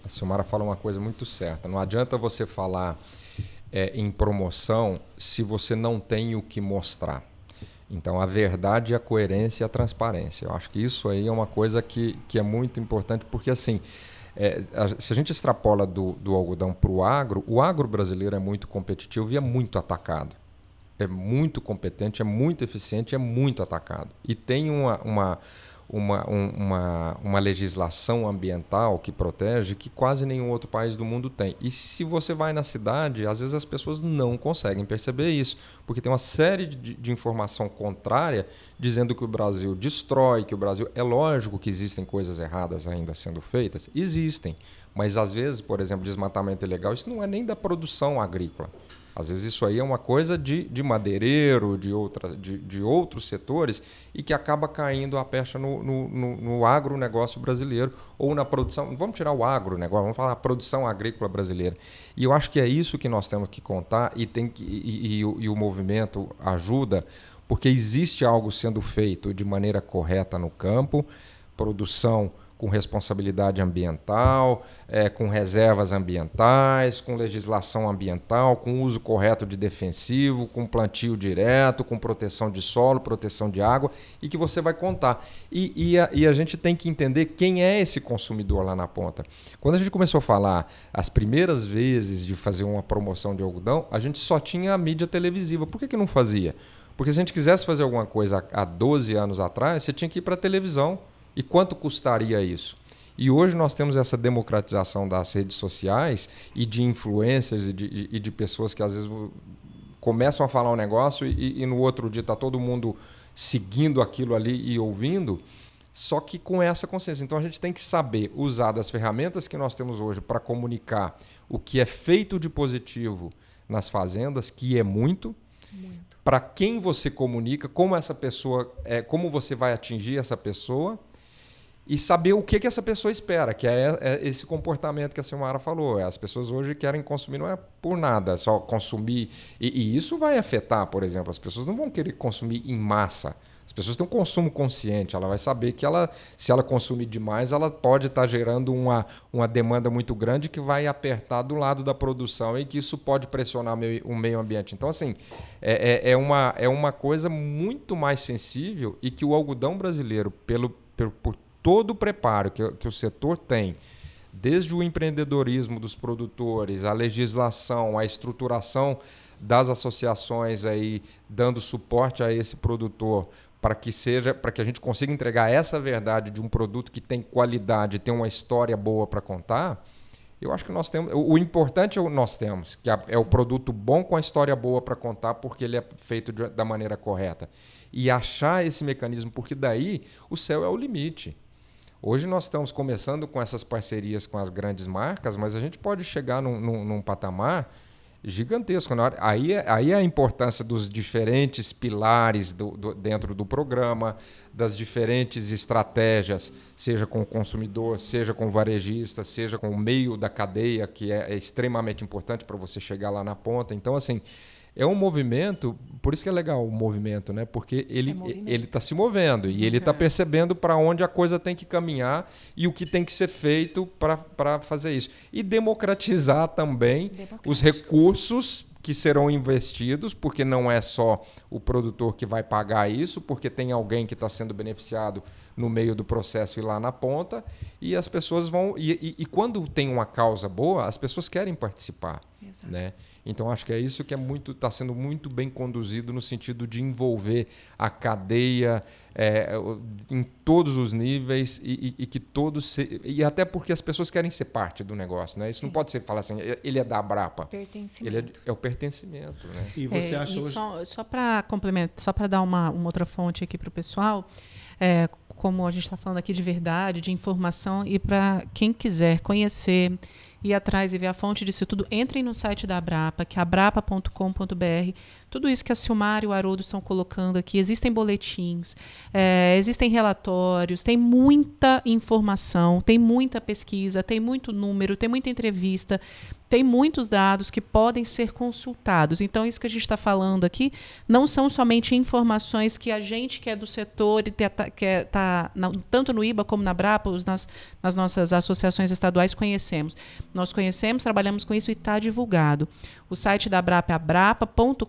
a Silmara fala uma coisa muito certa. Não adianta você falar é, em promoção se você não tem o que mostrar. Então, a verdade, a coerência e a transparência. Eu acho que isso aí é uma coisa que, que é muito importante, porque assim, é, a, se a gente extrapola do, do algodão para o agro, o agro brasileiro é muito competitivo e é muito atacado. É muito competente, é muito eficiente, é muito atacado. E tem uma, uma uma, um, uma, uma legislação ambiental que protege que quase nenhum outro país do mundo tem. E se você vai na cidade, às vezes as pessoas não conseguem perceber isso, porque tem uma série de, de informação contrária dizendo que o Brasil destrói, que o Brasil. É lógico que existem coisas erradas ainda sendo feitas, existem, mas às vezes, por exemplo, desmatamento ilegal, isso não é nem da produção agrícola. Às vezes isso aí é uma coisa de, de madeireiro, de, outra, de, de outros setores, e que acaba caindo a pecha no, no, no, no agronegócio brasileiro ou na produção. Vamos tirar o agronegócio, vamos falar a produção agrícola brasileira. E eu acho que é isso que nós temos que contar e, tem que, e, e, e o movimento ajuda, porque existe algo sendo feito de maneira correta no campo, produção com responsabilidade ambiental, é, com reservas ambientais, com legislação ambiental, com uso correto de defensivo, com plantio direto, com proteção de solo, proteção de água, e que você vai contar. E, e, a, e a gente tem que entender quem é esse consumidor lá na ponta. Quando a gente começou a falar as primeiras vezes de fazer uma promoção de algodão, a gente só tinha a mídia televisiva. Por que, que não fazia? Porque se a gente quisesse fazer alguma coisa há 12 anos atrás, você tinha que ir para a televisão. E quanto custaria isso? E hoje nós temos essa democratização das redes sociais e de influências e de, e de pessoas que às vezes começam a falar um negócio e, e no outro dia está todo mundo seguindo aquilo ali e ouvindo, só que com essa consciência. Então a gente tem que saber usar das ferramentas que nós temos hoje para comunicar o que é feito de positivo nas fazendas, que é muito, muito. para quem você comunica, como essa pessoa, é, como você vai atingir essa pessoa e saber o que, que essa pessoa espera, que é, é esse comportamento que a Silmara falou. As pessoas hoje querem consumir, não é por nada, é só consumir. E, e, isso vai afetar, por exemplo, as pessoas não vão querer consumir em massa. As pessoas têm um consumo consciente, ela vai saber que ela, se ela consumir demais, ela pode estar tá gerando uma, uma demanda muito grande que vai apertar do lado da produção e que isso pode pressionar o meio ambiente. Então, assim, é, é, é uma, é uma coisa muito mais sensível e que o algodão brasileiro, pelo, por, por todo o preparo que, que o setor tem, desde o empreendedorismo dos produtores, a legislação, a estruturação das associações aí dando suporte a esse produtor para que seja para que a gente consiga entregar essa verdade de um produto que tem qualidade, tem uma história boa para contar, Eu acho que nós temos. O importante é o nós temos, que é o produto bom com a história boa para contar, porque ele é feito de, da maneira correta. E achar esse mecanismo, porque daí o céu é o limite. Hoje nós estamos começando com essas parcerias com as grandes marcas, mas a gente pode chegar num, num, num patamar gigantesco. Aí, é, aí é a importância dos diferentes pilares do, do, dentro do programa, das diferentes estratégias, seja com o consumidor, seja com o varejista, seja com o meio da cadeia, que é, é extremamente importante para você chegar lá na ponta. Então, assim, é um movimento, por isso que é legal o movimento, né? Porque ele é ele está se movendo e ele está uhum. percebendo para onde a coisa tem que caminhar e o que tem que ser feito para fazer isso. E democratizar também os recursos que serão investidos, porque não é só o produtor que vai pagar isso, porque tem alguém que está sendo beneficiado no meio do processo e lá na ponta, e as pessoas vão. E, e, e quando tem uma causa boa, as pessoas querem participar. Exato. Né? Então acho que é isso que é muito está sendo muito bem conduzido no sentido de envolver a cadeia é, em todos os níveis e, e, e, que todos se, e até porque as pessoas querem ser parte do negócio, né? Isso Sim. não pode ser falar assim, ele é da Brapa. Ele é, é o pertencimento, né? E você é, acha e hoje... só, só para complementar, só para dar uma, uma outra fonte aqui para o pessoal, é, como a gente está falando aqui de verdade, de informação e para quem quiser conhecer ir atrás e ver a fonte disso tudo, entrem no site da Abrapa, que é abrapa.com.br. Tudo isso que a Silmar e o Haroldo estão colocando aqui, existem boletins, é, existem relatórios, tem muita informação, tem muita pesquisa, tem muito número, tem muita entrevista, tem muitos dados que podem ser consultados. Então, isso que a gente está falando aqui não são somente informações que a gente que é do setor e tá, que está tanto no IBA como na Brapa, nas, nas nossas associações estaduais, conhecemos. Nós conhecemos, trabalhamos com isso e está divulgado. O site da Brapa é abrapa.com.br.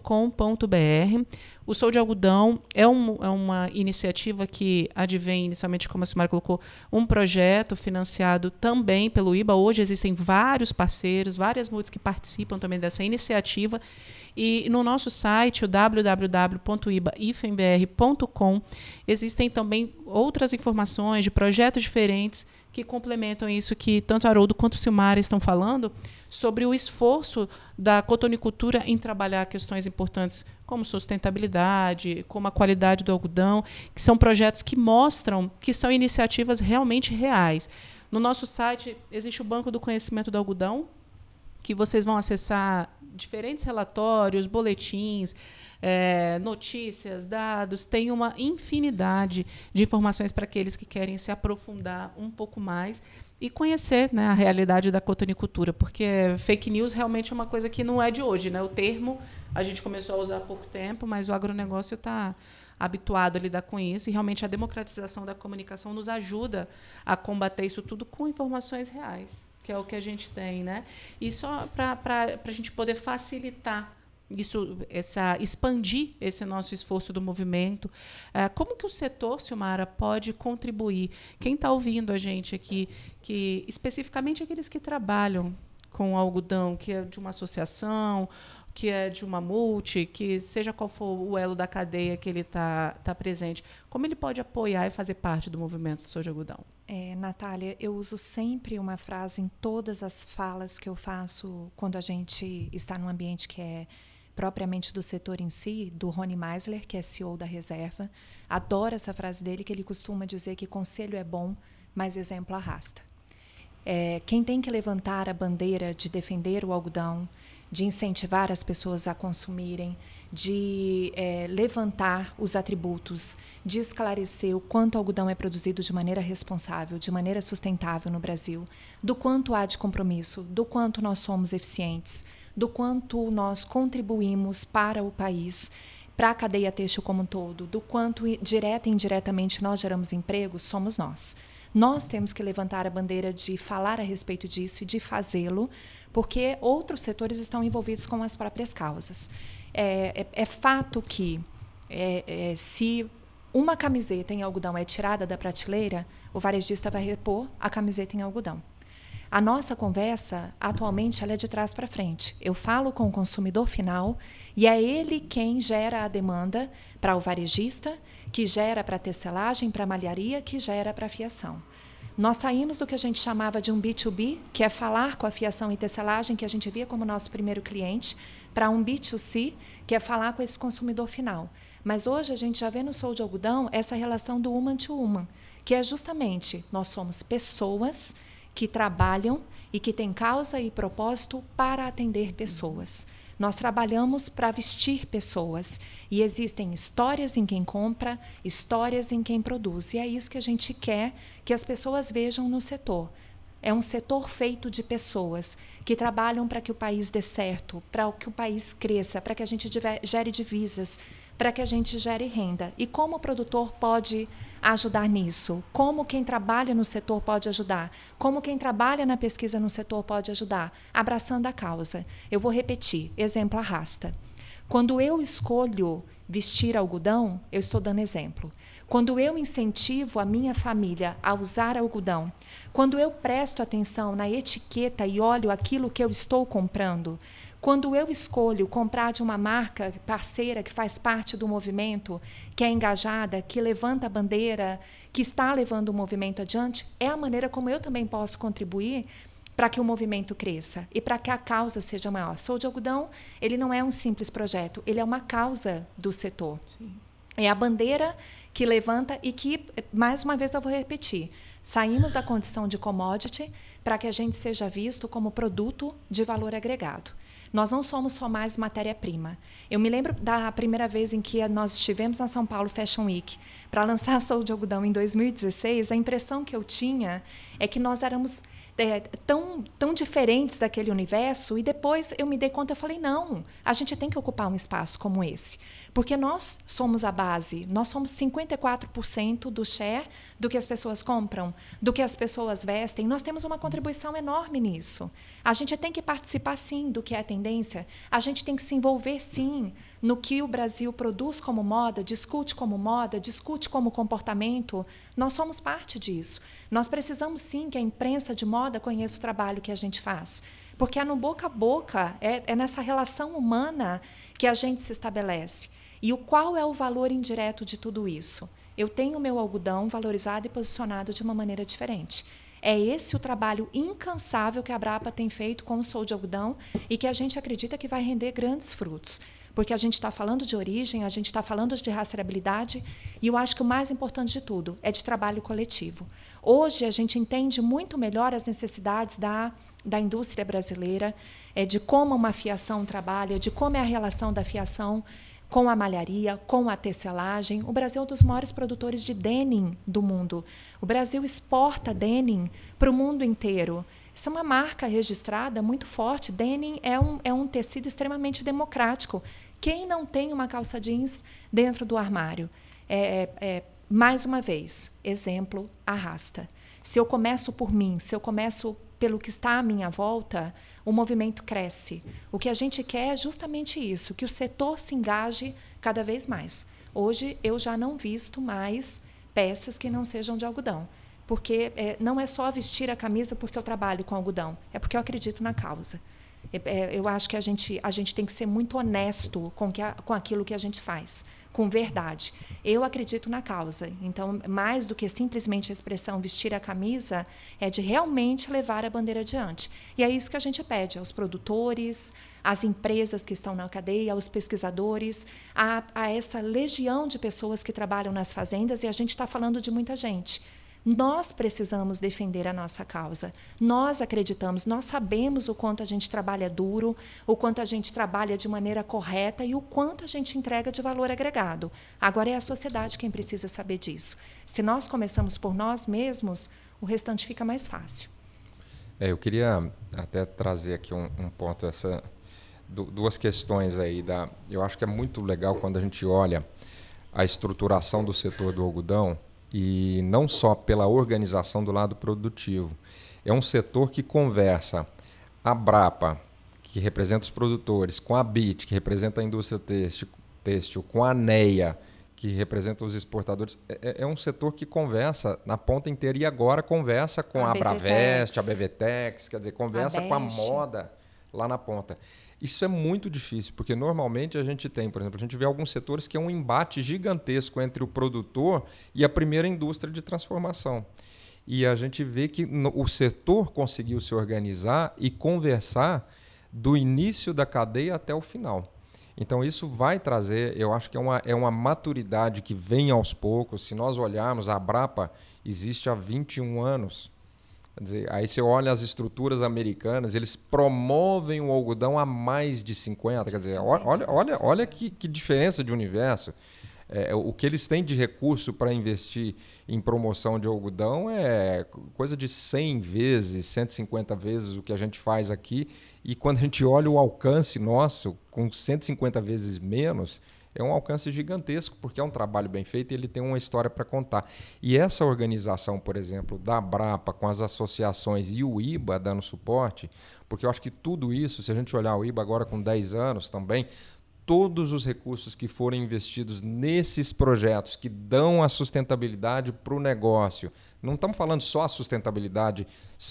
O Sou de Algodão é, um, é, uma iniciativa que advém inicialmente, como a Simara colocou, um projeto financiado também pelo IBA. Hoje existem vários parceiros, várias multas que participam também dessa iniciativa. E no nosso site, o www.ibaifembr.com, existem também outras informações de projetos diferentes que complementam isso que tanto Haroldo quanto Silmar estão falando sobre o esforço da cotonicultura em trabalhar questões importantes como sustentabilidade, como a qualidade do algodão, que são projetos que mostram que são iniciativas realmente reais. No nosso site existe o Banco do Conhecimento do Algodão, que vocês vão acessar diferentes relatórios, boletins, é, notícias, dados, tem uma infinidade de informações para aqueles que querem se aprofundar um pouco mais e conhecer né, a realidade da cotonicultura, porque fake news realmente é uma coisa que não é de hoje. Né? O termo a gente começou a usar há pouco tempo, mas o agronegócio está habituado a lidar com isso, e realmente a democratização da comunicação nos ajuda a combater isso tudo com informações reais, que é o que a gente tem. Né? E só para a gente poder facilitar isso, essa expandir esse nosso esforço do movimento. Uh, como que o setor, Silmara, pode contribuir? Quem está ouvindo a gente aqui, que especificamente aqueles que trabalham com algodão, que é de uma associação, que é de uma multi, que seja qual for o elo da cadeia que ele está tá presente, como ele pode apoiar e fazer parte do movimento do Sou de Algodão? É, Natália, eu uso sempre uma frase em todas as falas que eu faço quando a gente está num ambiente que é propriamente do setor em si, do Rony Meisler, que é CEO da reserva. Adoro essa frase dele, que ele costuma dizer que conselho é bom, mas exemplo arrasta. É, quem tem que levantar a bandeira de defender o algodão, de incentivar as pessoas a consumirem, de é, levantar os atributos, de esclarecer o quanto algodão é produzido de maneira responsável, de maneira sustentável no Brasil, do quanto há de compromisso, do quanto nós somos eficientes, do quanto nós contribuímos para o país, para a cadeia têxtil como um todo, do quanto direta e indiretamente nós geramos emprego, somos nós. Nós temos que levantar a bandeira de falar a respeito disso e de fazê-lo, porque outros setores estão envolvidos com as próprias causas. É, é, é fato que é, é se uma camiseta em algodão é tirada da prateleira, o varejista vai repor a camiseta em algodão. A nossa conversa, atualmente, ela é de trás para frente. Eu falo com o consumidor final e é ele quem gera a demanda para o varejista, que gera para a tecelagem, para a malharia, que gera para a fiação. Nós saímos do que a gente chamava de um B2B, que é falar com a fiação e tecelagem, que a gente via como nosso primeiro cliente, para um B2C, que é falar com esse consumidor final. Mas hoje a gente já vê no Sou de Algodão essa relação do human to human, que é justamente nós somos pessoas que trabalham e que têm causa e propósito para atender pessoas. Nós trabalhamos para vestir pessoas e existem histórias em quem compra, histórias em quem produz. E é isso que a gente quer que as pessoas vejam no setor. É um setor feito de pessoas que trabalham para que o país dê certo, para que o país cresça, para que a gente gere divisas, para que a gente gere renda. E como o produtor pode ajudar nisso? Como quem trabalha no setor pode ajudar? Como quem trabalha na pesquisa no setor pode ajudar? Abraçando a causa. Eu vou repetir: exemplo arrasta. Quando eu escolho vestir algodão, eu estou dando exemplo. Quando eu incentivo a minha família a usar algodão, quando eu presto atenção na etiqueta e olho aquilo que eu estou comprando, quando eu escolho comprar de uma marca parceira que faz parte do movimento, que é engajada, que levanta a bandeira, que está levando o movimento adiante, é a maneira como eu também posso contribuir para que o movimento cresça e para que a causa seja maior. Sou de algodão, ele não é um simples projeto, ele é uma causa do setor. Sim. É a bandeira que levanta e que, mais uma vez eu vou repetir, saímos da condição de commodity para que a gente seja visto como produto de valor agregado. Nós não somos só mais matéria-prima. Eu me lembro da primeira vez em que nós estivemos na São Paulo Fashion Week para lançar [laughs] Sou de Algodão em 2016, a impressão que eu tinha é que nós éramos é, tão, tão diferentes daquele universo, e depois eu me dei conta e falei: não, a gente tem que ocupar um espaço como esse. Porque nós somos a base, nós somos 54% do share do que as pessoas compram, do que as pessoas vestem. Nós temos uma contribuição enorme nisso. A gente tem que participar sim do que é a tendência, a gente tem que se envolver sim no que o Brasil produz como moda, discute como moda, discute como comportamento. Nós somos parte disso. Nós precisamos sim que a imprensa de moda conheça o trabalho que a gente faz. Porque é no boca a boca, é, é nessa relação humana que a gente se estabelece. E o qual é o valor indireto de tudo isso? Eu tenho o meu algodão valorizado e posicionado de uma maneira diferente. É esse o trabalho incansável que a Brapa tem feito com o Sou de Algodão e que a gente acredita que vai render grandes frutos. Porque a gente está falando de origem, a gente está falando de rastreabilidade e eu acho que o mais importante de tudo é de trabalho coletivo. Hoje a gente entende muito melhor as necessidades da da indústria brasileira, é de como uma fiação trabalha, de como é a relação da fiação com a malharia, com a tecelagem. O Brasil é um dos maiores produtores de denim do mundo. O Brasil exporta denim para o mundo inteiro. Isso é uma marca registrada muito forte. Denim é um, é um tecido extremamente democrático. Quem não tem uma calça jeans dentro do armário? É, é, é, mais uma vez, exemplo, arrasta. Se eu começo por mim, se eu começo pelo que está à minha volta, o movimento cresce. O que a gente quer é justamente isso, que o setor se engaje cada vez mais. Hoje eu já não visto mais peças que não sejam de algodão, porque é, não é só vestir a camisa porque eu trabalho com algodão, é porque eu acredito na causa. É, é, eu acho que a gente, a gente tem que ser muito honesto com, que a, com aquilo que a gente faz, com verdade. Eu acredito na causa. Então, mais do que simplesmente a expressão vestir a camisa, é de realmente levar a bandeira adiante. E é isso que a gente pede aos produtores, às empresas que estão na cadeia, aos pesquisadores, a, a essa legião de pessoas que trabalham nas fazendas, e a gente está falando de muita gente. Nós precisamos defender a nossa causa. Nós acreditamos, nós sabemos o quanto a gente trabalha duro, o quanto a gente trabalha de maneira correta e o quanto a gente entrega de valor agregado. Agora é a sociedade quem precisa saber disso. Se nós começamos por nós mesmos, o restante fica mais fácil. É, eu queria até trazer aqui um, um ponto essa duas questões aí da eu acho que é muito legal quando a gente olha a estruturação do setor do algodão e não só pela organização do lado produtivo. É um setor que conversa a Brapa, que representa os produtores, com a BIT, que representa a indústria têxtil, têxtil com a NEA, que representa os exportadores. É, é, é, um setor que conversa na ponta inteira e agora conversa com a, a Bravest, a BVTEX, quer dizer, conversa a com a moda lá na ponta. Isso é muito difícil, porque normalmente a gente tem, por exemplo, a gente vê alguns setores que é um embate gigantesco entre o produtor e a primeira indústria de transformação. E a gente vê que o setor conseguiu se organizar e conversar do início da cadeia até o final. Então, isso vai trazer, eu acho que é uma, é uma maturidade que vem aos poucos. Se nós olharmos, a Brapa existe há 21 anos. Dizer, aí você olha as estruturas americanas, eles promovem o algodão há mais de 50. Quer dizer, olha, olha, olha que, que diferença de universo. É, o que eles têm de recurso para investir em promoção de algodão é coisa de 100 vezes, 150 vezes o que a gente faz aqui. E quando a gente olha o alcance nosso, com 150 vezes menos, é um alcance gigantesco, porque é um trabalho bem feito e ele tem uma história para contar. E essa organização, por exemplo, da Brapa com as associações e o IBA dando suporte, porque eu acho que tudo isso, se a gente olhar o IBA agora com 10 anos também, todos os recursos que forem investidos nesses projetos que dão a sustentabilidade para o negócio. Não estamos falando só a sustentabilidade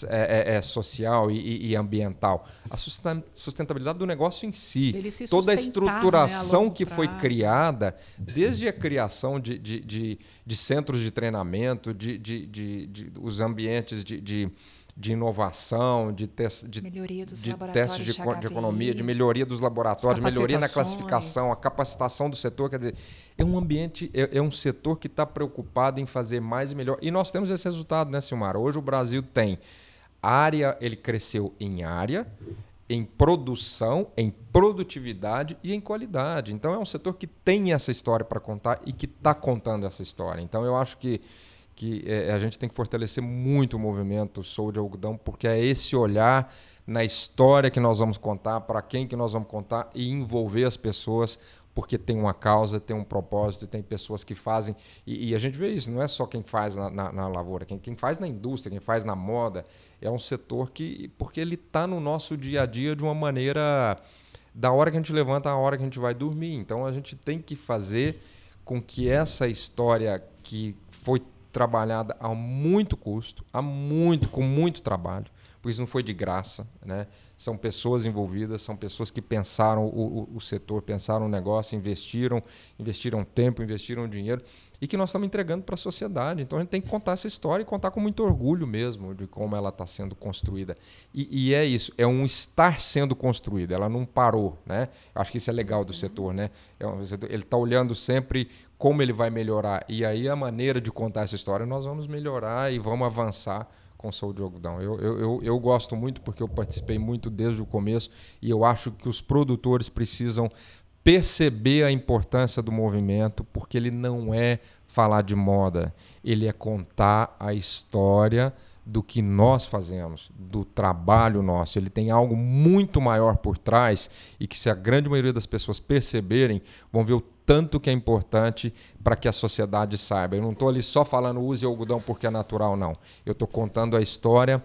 é, é, é social e, e, ambiental. A sustentabilidade do negócio em si. Toda a estruturação né, a que foi criada, desde a criação de, de, de, de centros de treinamento, de, de, de, de os ambientes de de inovação, de, tes, de, de testes de, de, economia, de melhoria dos laboratórios, de melhoria na classificação, a capacitação do setor. Quer dizer, é um ambiente, é, é um setor que está preocupado em fazer mais e melhor. E nós temos esse resultado, né, Silmar? Hoje o Brasil tem área, ele cresceu em área, em produção, em produtividade e em qualidade. Então é um setor que tem essa história para contar e que está contando essa história. Então eu acho que que é, a gente tem que fortalecer muito o movimento Sou de Algodão, porque é esse olhar na história que nós vamos contar, para quem que nós vamos contar e envolver as pessoas, porque tem uma causa, tem um propósito, tem pessoas que fazem. E, e a gente vê isso, não é só quem faz na, na, na lavoura, quem, quem, faz na indústria, quem faz na moda, é um setor que. porque ele está no nosso dia a dia de uma maneira. da hora que a gente levanta à hora que a gente vai dormir. Então a gente tem que fazer com que essa história que foi trabalhada a muito custo, a muito, com muito trabalho, porque isso não foi de graça, né? São pessoas envolvidas, são pessoas que pensaram o, o, o setor, pensaram o negócio, investiram, investiram tempo, investiram dinheiro e que nós estamos entregando para a sociedade. Então a gente tem que contar essa história e contar com muito orgulho mesmo de como ela está sendo construída. E, e, é isso, é um estar sendo construída, ela não parou. Né? Acho que isso é legal do setor. Né? É ele está olhando sempre como ele vai melhorar. E aí a maneira de contar essa história nós vamos melhorar e vamos avançar com o Sou de Algodão. Eu, eu, eu, eu gosto muito porque eu participei muito desde o começo e eu acho que os produtores precisam perceber a importância do movimento, porque ele não é falar de moda, ele é contar a história do que nós fazemos, do trabalho nosso. Ele tem algo muito maior por trás e que, se a grande maioria das pessoas perceberem, vão ver o tanto que é importante para que a sociedade saiba. Eu não estou ali só falando use algodão porque é natural, não. Eu estou contando a história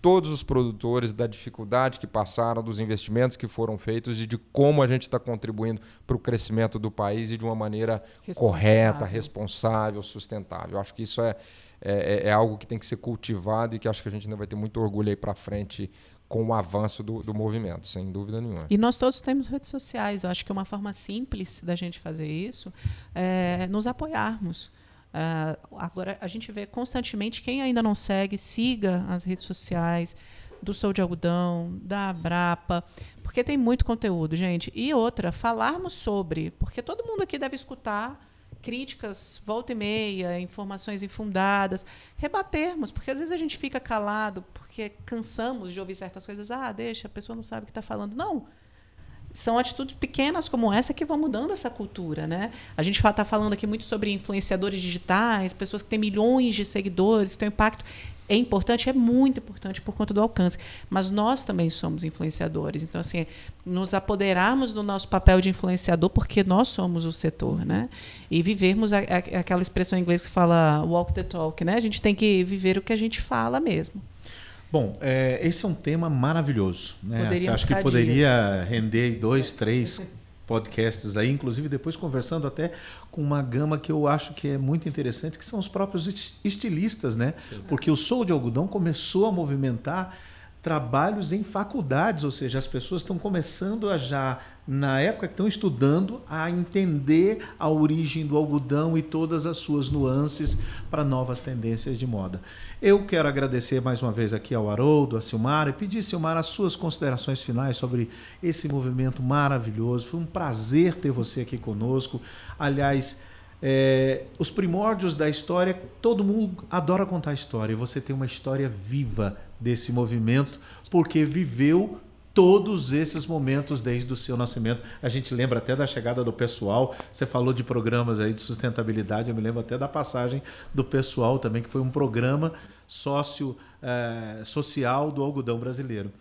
todos os produtores, da dificuldade que passaram, dos investimentos que foram feitos e de como a gente está contribuindo para o crescimento do país e de uma maneira correta, responsável, sustentável. Acho que isso é, é, é, algo que tem que ser cultivado e que acho que a gente ainda vai ter muito orgulho aí para frente com o avanço do, do movimento, sem dúvida nenhuma. E nós todos temos redes sociais. Eu acho que uma forma simples da gente fazer isso é nos apoiarmos. Uh, agora, a gente vê constantemente, quem ainda não segue, siga as redes sociais do Sou de Algodão, da Abrapa, porque tem muito conteúdo, gente. E outra, falarmos sobre, porque todo mundo aqui deve escutar críticas volta e meia, informações infundadas, rebatermos, porque às vezes a gente fica calado porque cansamos de ouvir certas coisas. Ah, deixa, a pessoa não sabe o que está falando. Não são atitudes pequenas como essa que vão mudando essa cultura, né? A gente está falando aqui muito sobre influenciadores digitais, pessoas que têm milhões de seguidores, têm um impacto. É importante, é muito importante por conta do alcance. Mas nós também somos influenciadores. Então, assim, nos apoderarmos do nosso papel de influenciador, porque nós somos o setor, né? E vivermos a, a, aquela expressão em inglês que fala walk the talk, né? A gente tem que viver o que a gente fala mesmo. Bom, é, esse é um tema maravilhoso. Né? Você acha que poderia dias. render dois, três [laughs] podcasts aí, inclusive depois conversando até com uma gama que eu acho que é muito interessante, que são os próprios estilistas, né? Sim. Porque o Sou de Algodão começou a movimentar trabalhos em faculdades, ou seja, as pessoas estão começando a já, na época que estão estudando, a entender a origem do algodão e todas as suas nuances para novas tendências de moda. Eu quero agradecer mais uma vez aqui ao Haroldo, a Silmara, e pedir, Silmara, as suas considerações finais sobre esse movimento maravilhoso. Foi um prazer ter você aqui conosco. Aliás, é, os primórdios da história, todo mundo adora contar história, e você tem uma história viva desse movimento, porque viveu todos esses momentos desde o seu nascimento. A gente lembra até da chegada do pessoal. Você falou de programas aí de sustentabilidade, eu me lembro até da passagem do pessoal também, que foi um programa sócio é, social do algodão brasileiro.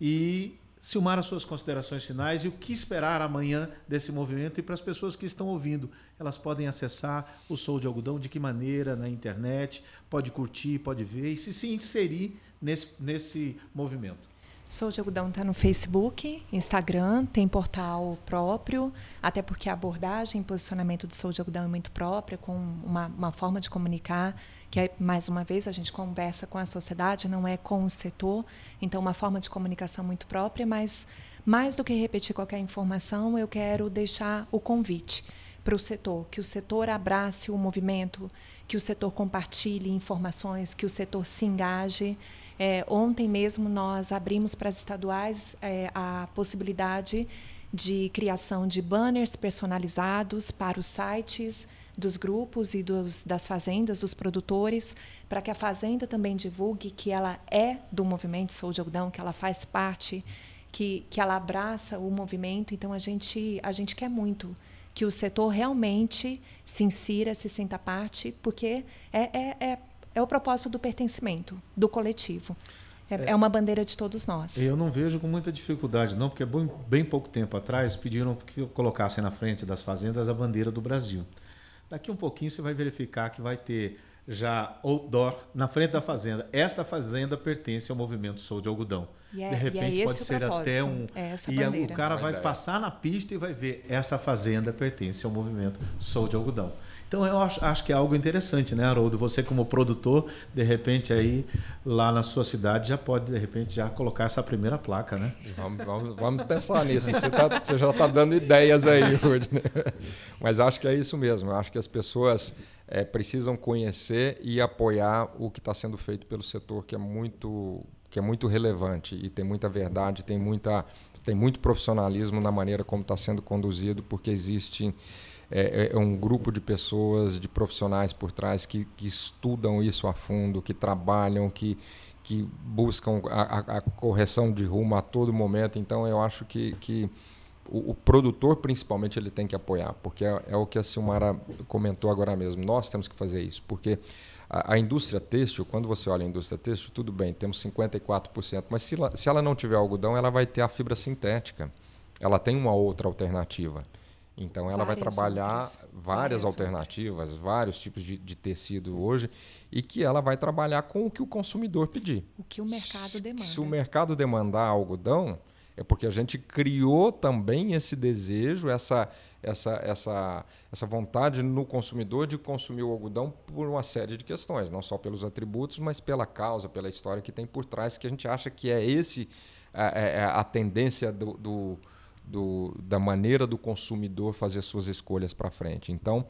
E Silmar, as suas considerações finais e o que esperar amanhã desse movimento e para as pessoas que estão ouvindo. Elas podem acessar o Sou de Algodão de que maneira na internet, pode curtir, pode ver e se, se inserir nesse, nesse movimento. Sou de está no Facebook, Instagram, tem portal próprio, até porque a abordagem e posicionamento do Sou de é muito própria, com uma, uma forma de comunicar, que é, mais uma vez, a gente conversa com a sociedade, não é com o setor, então uma forma de comunicação muito própria, mas mais do que repetir qualquer informação, eu quero deixar o convite para o setor, que o setor abrace o movimento, que o setor compartilhe informações, que o setor se engaje é, ontem mesmo nós abrimos para as estaduais é, a possibilidade de criação de banners personalizados para os sites dos grupos e dos, das fazendas, dos produtores, para que a fazenda também divulgue que ela é do movimento Sou de Algodão, que ela faz parte, que, que ela abraça o movimento. Então a gente, a gente quer muito que o setor realmente se insira, se sinta parte, porque é, é, é é o propósito do pertencimento, do coletivo. É, é, é, uma bandeira de todos nós. Eu não vejo com muita dificuldade, não, porque bem, bem pouco tempo atrás pediram que colocassem na frente das fazendas a bandeira do Brasil. Daqui um pouquinho você vai verificar que vai ter já outdoor na frente da fazenda. Esta fazenda pertence ao movimento Sou de Algodão. É, de repente é pode ser até um. É e bandeira. o cara vai passar na pista e vai ver essa fazenda pertence ao movimento Sou de Algodão. Então eu acho, acho, que é algo interessante, né, Haroldo? Você como produtor, de repente aí lá na sua cidade já pode de repente já colocar essa primeira placa, né? Vamos, vamos, vamos pensar nisso. Você, tá, você já está dando ideias aí, [laughs] hoje. Né? Mas acho que é isso mesmo. Acho que as pessoas é, precisam conhecer e apoiar o que está sendo feito pelo setor, que é muito que é muito relevante e tem muita verdade, tem muita tem muito profissionalismo na maneira como está sendo conduzido, porque existe é, é, é, um grupo de pessoas, de profissionais por trás que, que estudam isso a fundo, que trabalham, que, que buscam a, a, correção de rumo a todo momento. Então, eu acho que, que o, o produtor, principalmente, ele tem que apoiar, porque é, é, o que a Silmara comentou agora mesmo. Nós temos que fazer isso, porque a, a indústria têxtil, quando você olha a indústria têxtil, tudo bem, temos 54%, mas se, se ela não tiver algodão, ela vai ter a fibra sintética. Ela tem uma outra alternativa. Então ela várias vai trabalhar outras, várias, várias, alternativas, outras. vários tipos de, de, tecido hoje e que ela vai trabalhar com o que o consumidor pedir. O que o mercado demanda. Se o mercado demandar algodão, é porque a gente criou também esse desejo, essa, essa, essa, essa vontade no consumidor de consumir o algodão por uma série de questões, não só pelos atributos, mas pela causa, pela história que tem por trás, que a gente acha que é esse a, é, é a, a tendência do, do do, da maneira do consumidor fazer suas escolhas para frente. Então,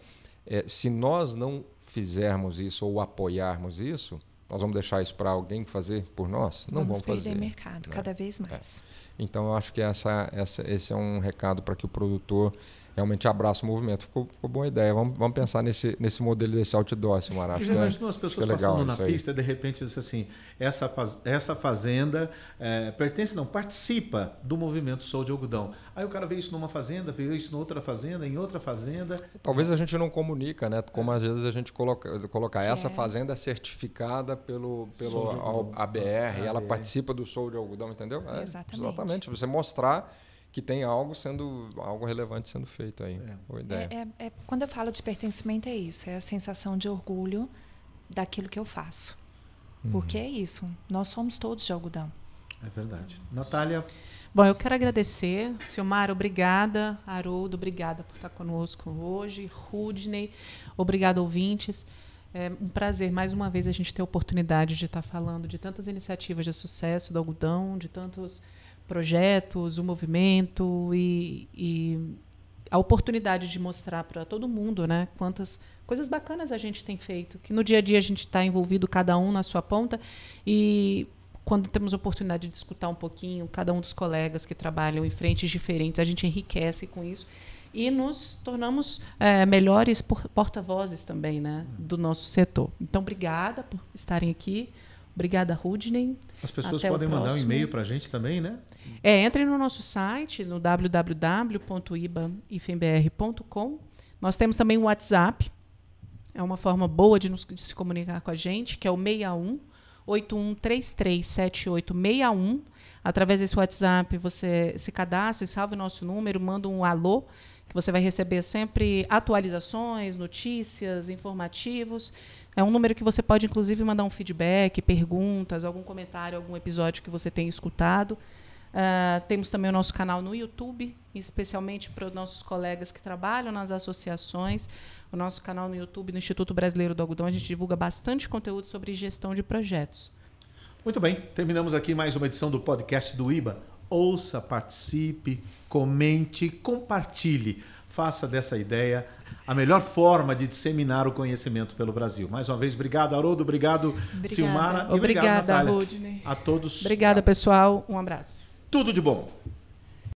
é, se nós não fizermos isso ou apoiarmos isso, nós vamos deixar isso para alguém fazer por nós? Não vamos, vamos fazer. mercado né? cada vez mais. É. Então, eu acho que essa, essa, esse é um recado para que o produtor realmente abraça o movimento. Ficou, ficou boa ideia. Vamos, vamos pensar nesse, nesse modelo desse outdoor, Silmar. Acho já imaginou as pessoas passando na pista e de repente diz assim, essa, essa fazenda é, pertence, não, participa do movimento Sou de Algodão. Aí o cara vê isso numa fazenda, vê isso em outra fazenda, em outra fazenda. Talvez a gente não comunica, né? Como às vezes a gente coloca, coloca essa é. fazenda é certificada pelo, pelo ABR, ABR, e ela participa do Sou de Algodão, entendeu? É, exatamente. Exatamente. Você mostrar que tem algo sendo algo relevante sendo feito aí. É. Boa ideia. É, é, é, quando eu falo de pertencimento é isso, é a sensação de orgulho daquilo que eu faço. Uhum. Porque é isso, nós somos todos de algodão. É verdade. Natália. Bom, eu quero agradecer. Silmar, obrigada. Haroldo, obrigada por estar conosco hoje. Rudney, obrigado, ouvintes. É um prazer, mais uma vez, a gente ter a oportunidade de estar falando de tantas iniciativas de sucesso do algodão, de tantos projetos, o movimento e, e a oportunidade de mostrar para todo mundo né, quantas coisas bacanas a gente tem feito, que no dia a dia a gente está envolvido cada um na sua ponta e quando temos oportunidade de escutar um pouquinho cada um dos colegas que trabalham em frentes diferentes, a gente enriquece com isso e nos tornamos é, melhores porta-vozes também né, do nosso setor. Então, obrigada por estarem aqui. Obrigada, Rudney. As pessoas Até podem mandar um e-mail para a gente também, né? É, entre no nosso site, no www.ibaifmbr.com. Nós temos também o WhatsApp. É uma forma boa de, nos, de se comunicar com a gente, que é o 61 81337861. Através desse WhatsApp, você se cadastra, salva o nosso número, manda um alô que você vai receber sempre atualizações, notícias, informativos. É um número que você pode, inclusive, mandar um feedback, perguntas, algum comentário, algum episódio que você tenha escutado. Uh, temos também o nosso canal no YouTube, especialmente para os nossos colegas que trabalham nas associações. O nosso canal no YouTube do Instituto Brasileiro do Algodão, a gente divulga bastante conteúdo sobre gestão de projetos. Muito bem, terminamos aqui mais uma edição do podcast do IBA ouça, participe, comente, compartilhe. Faça dessa ideia a melhor forma de disseminar o conhecimento pelo Brasil. Mais uma vez, obrigado, Haroldo, obrigado, Obrigada. Silmara. Obrigada, obrigado, Natália. A todos. Obrigada, pessoal. Um abraço. Tudo de bom.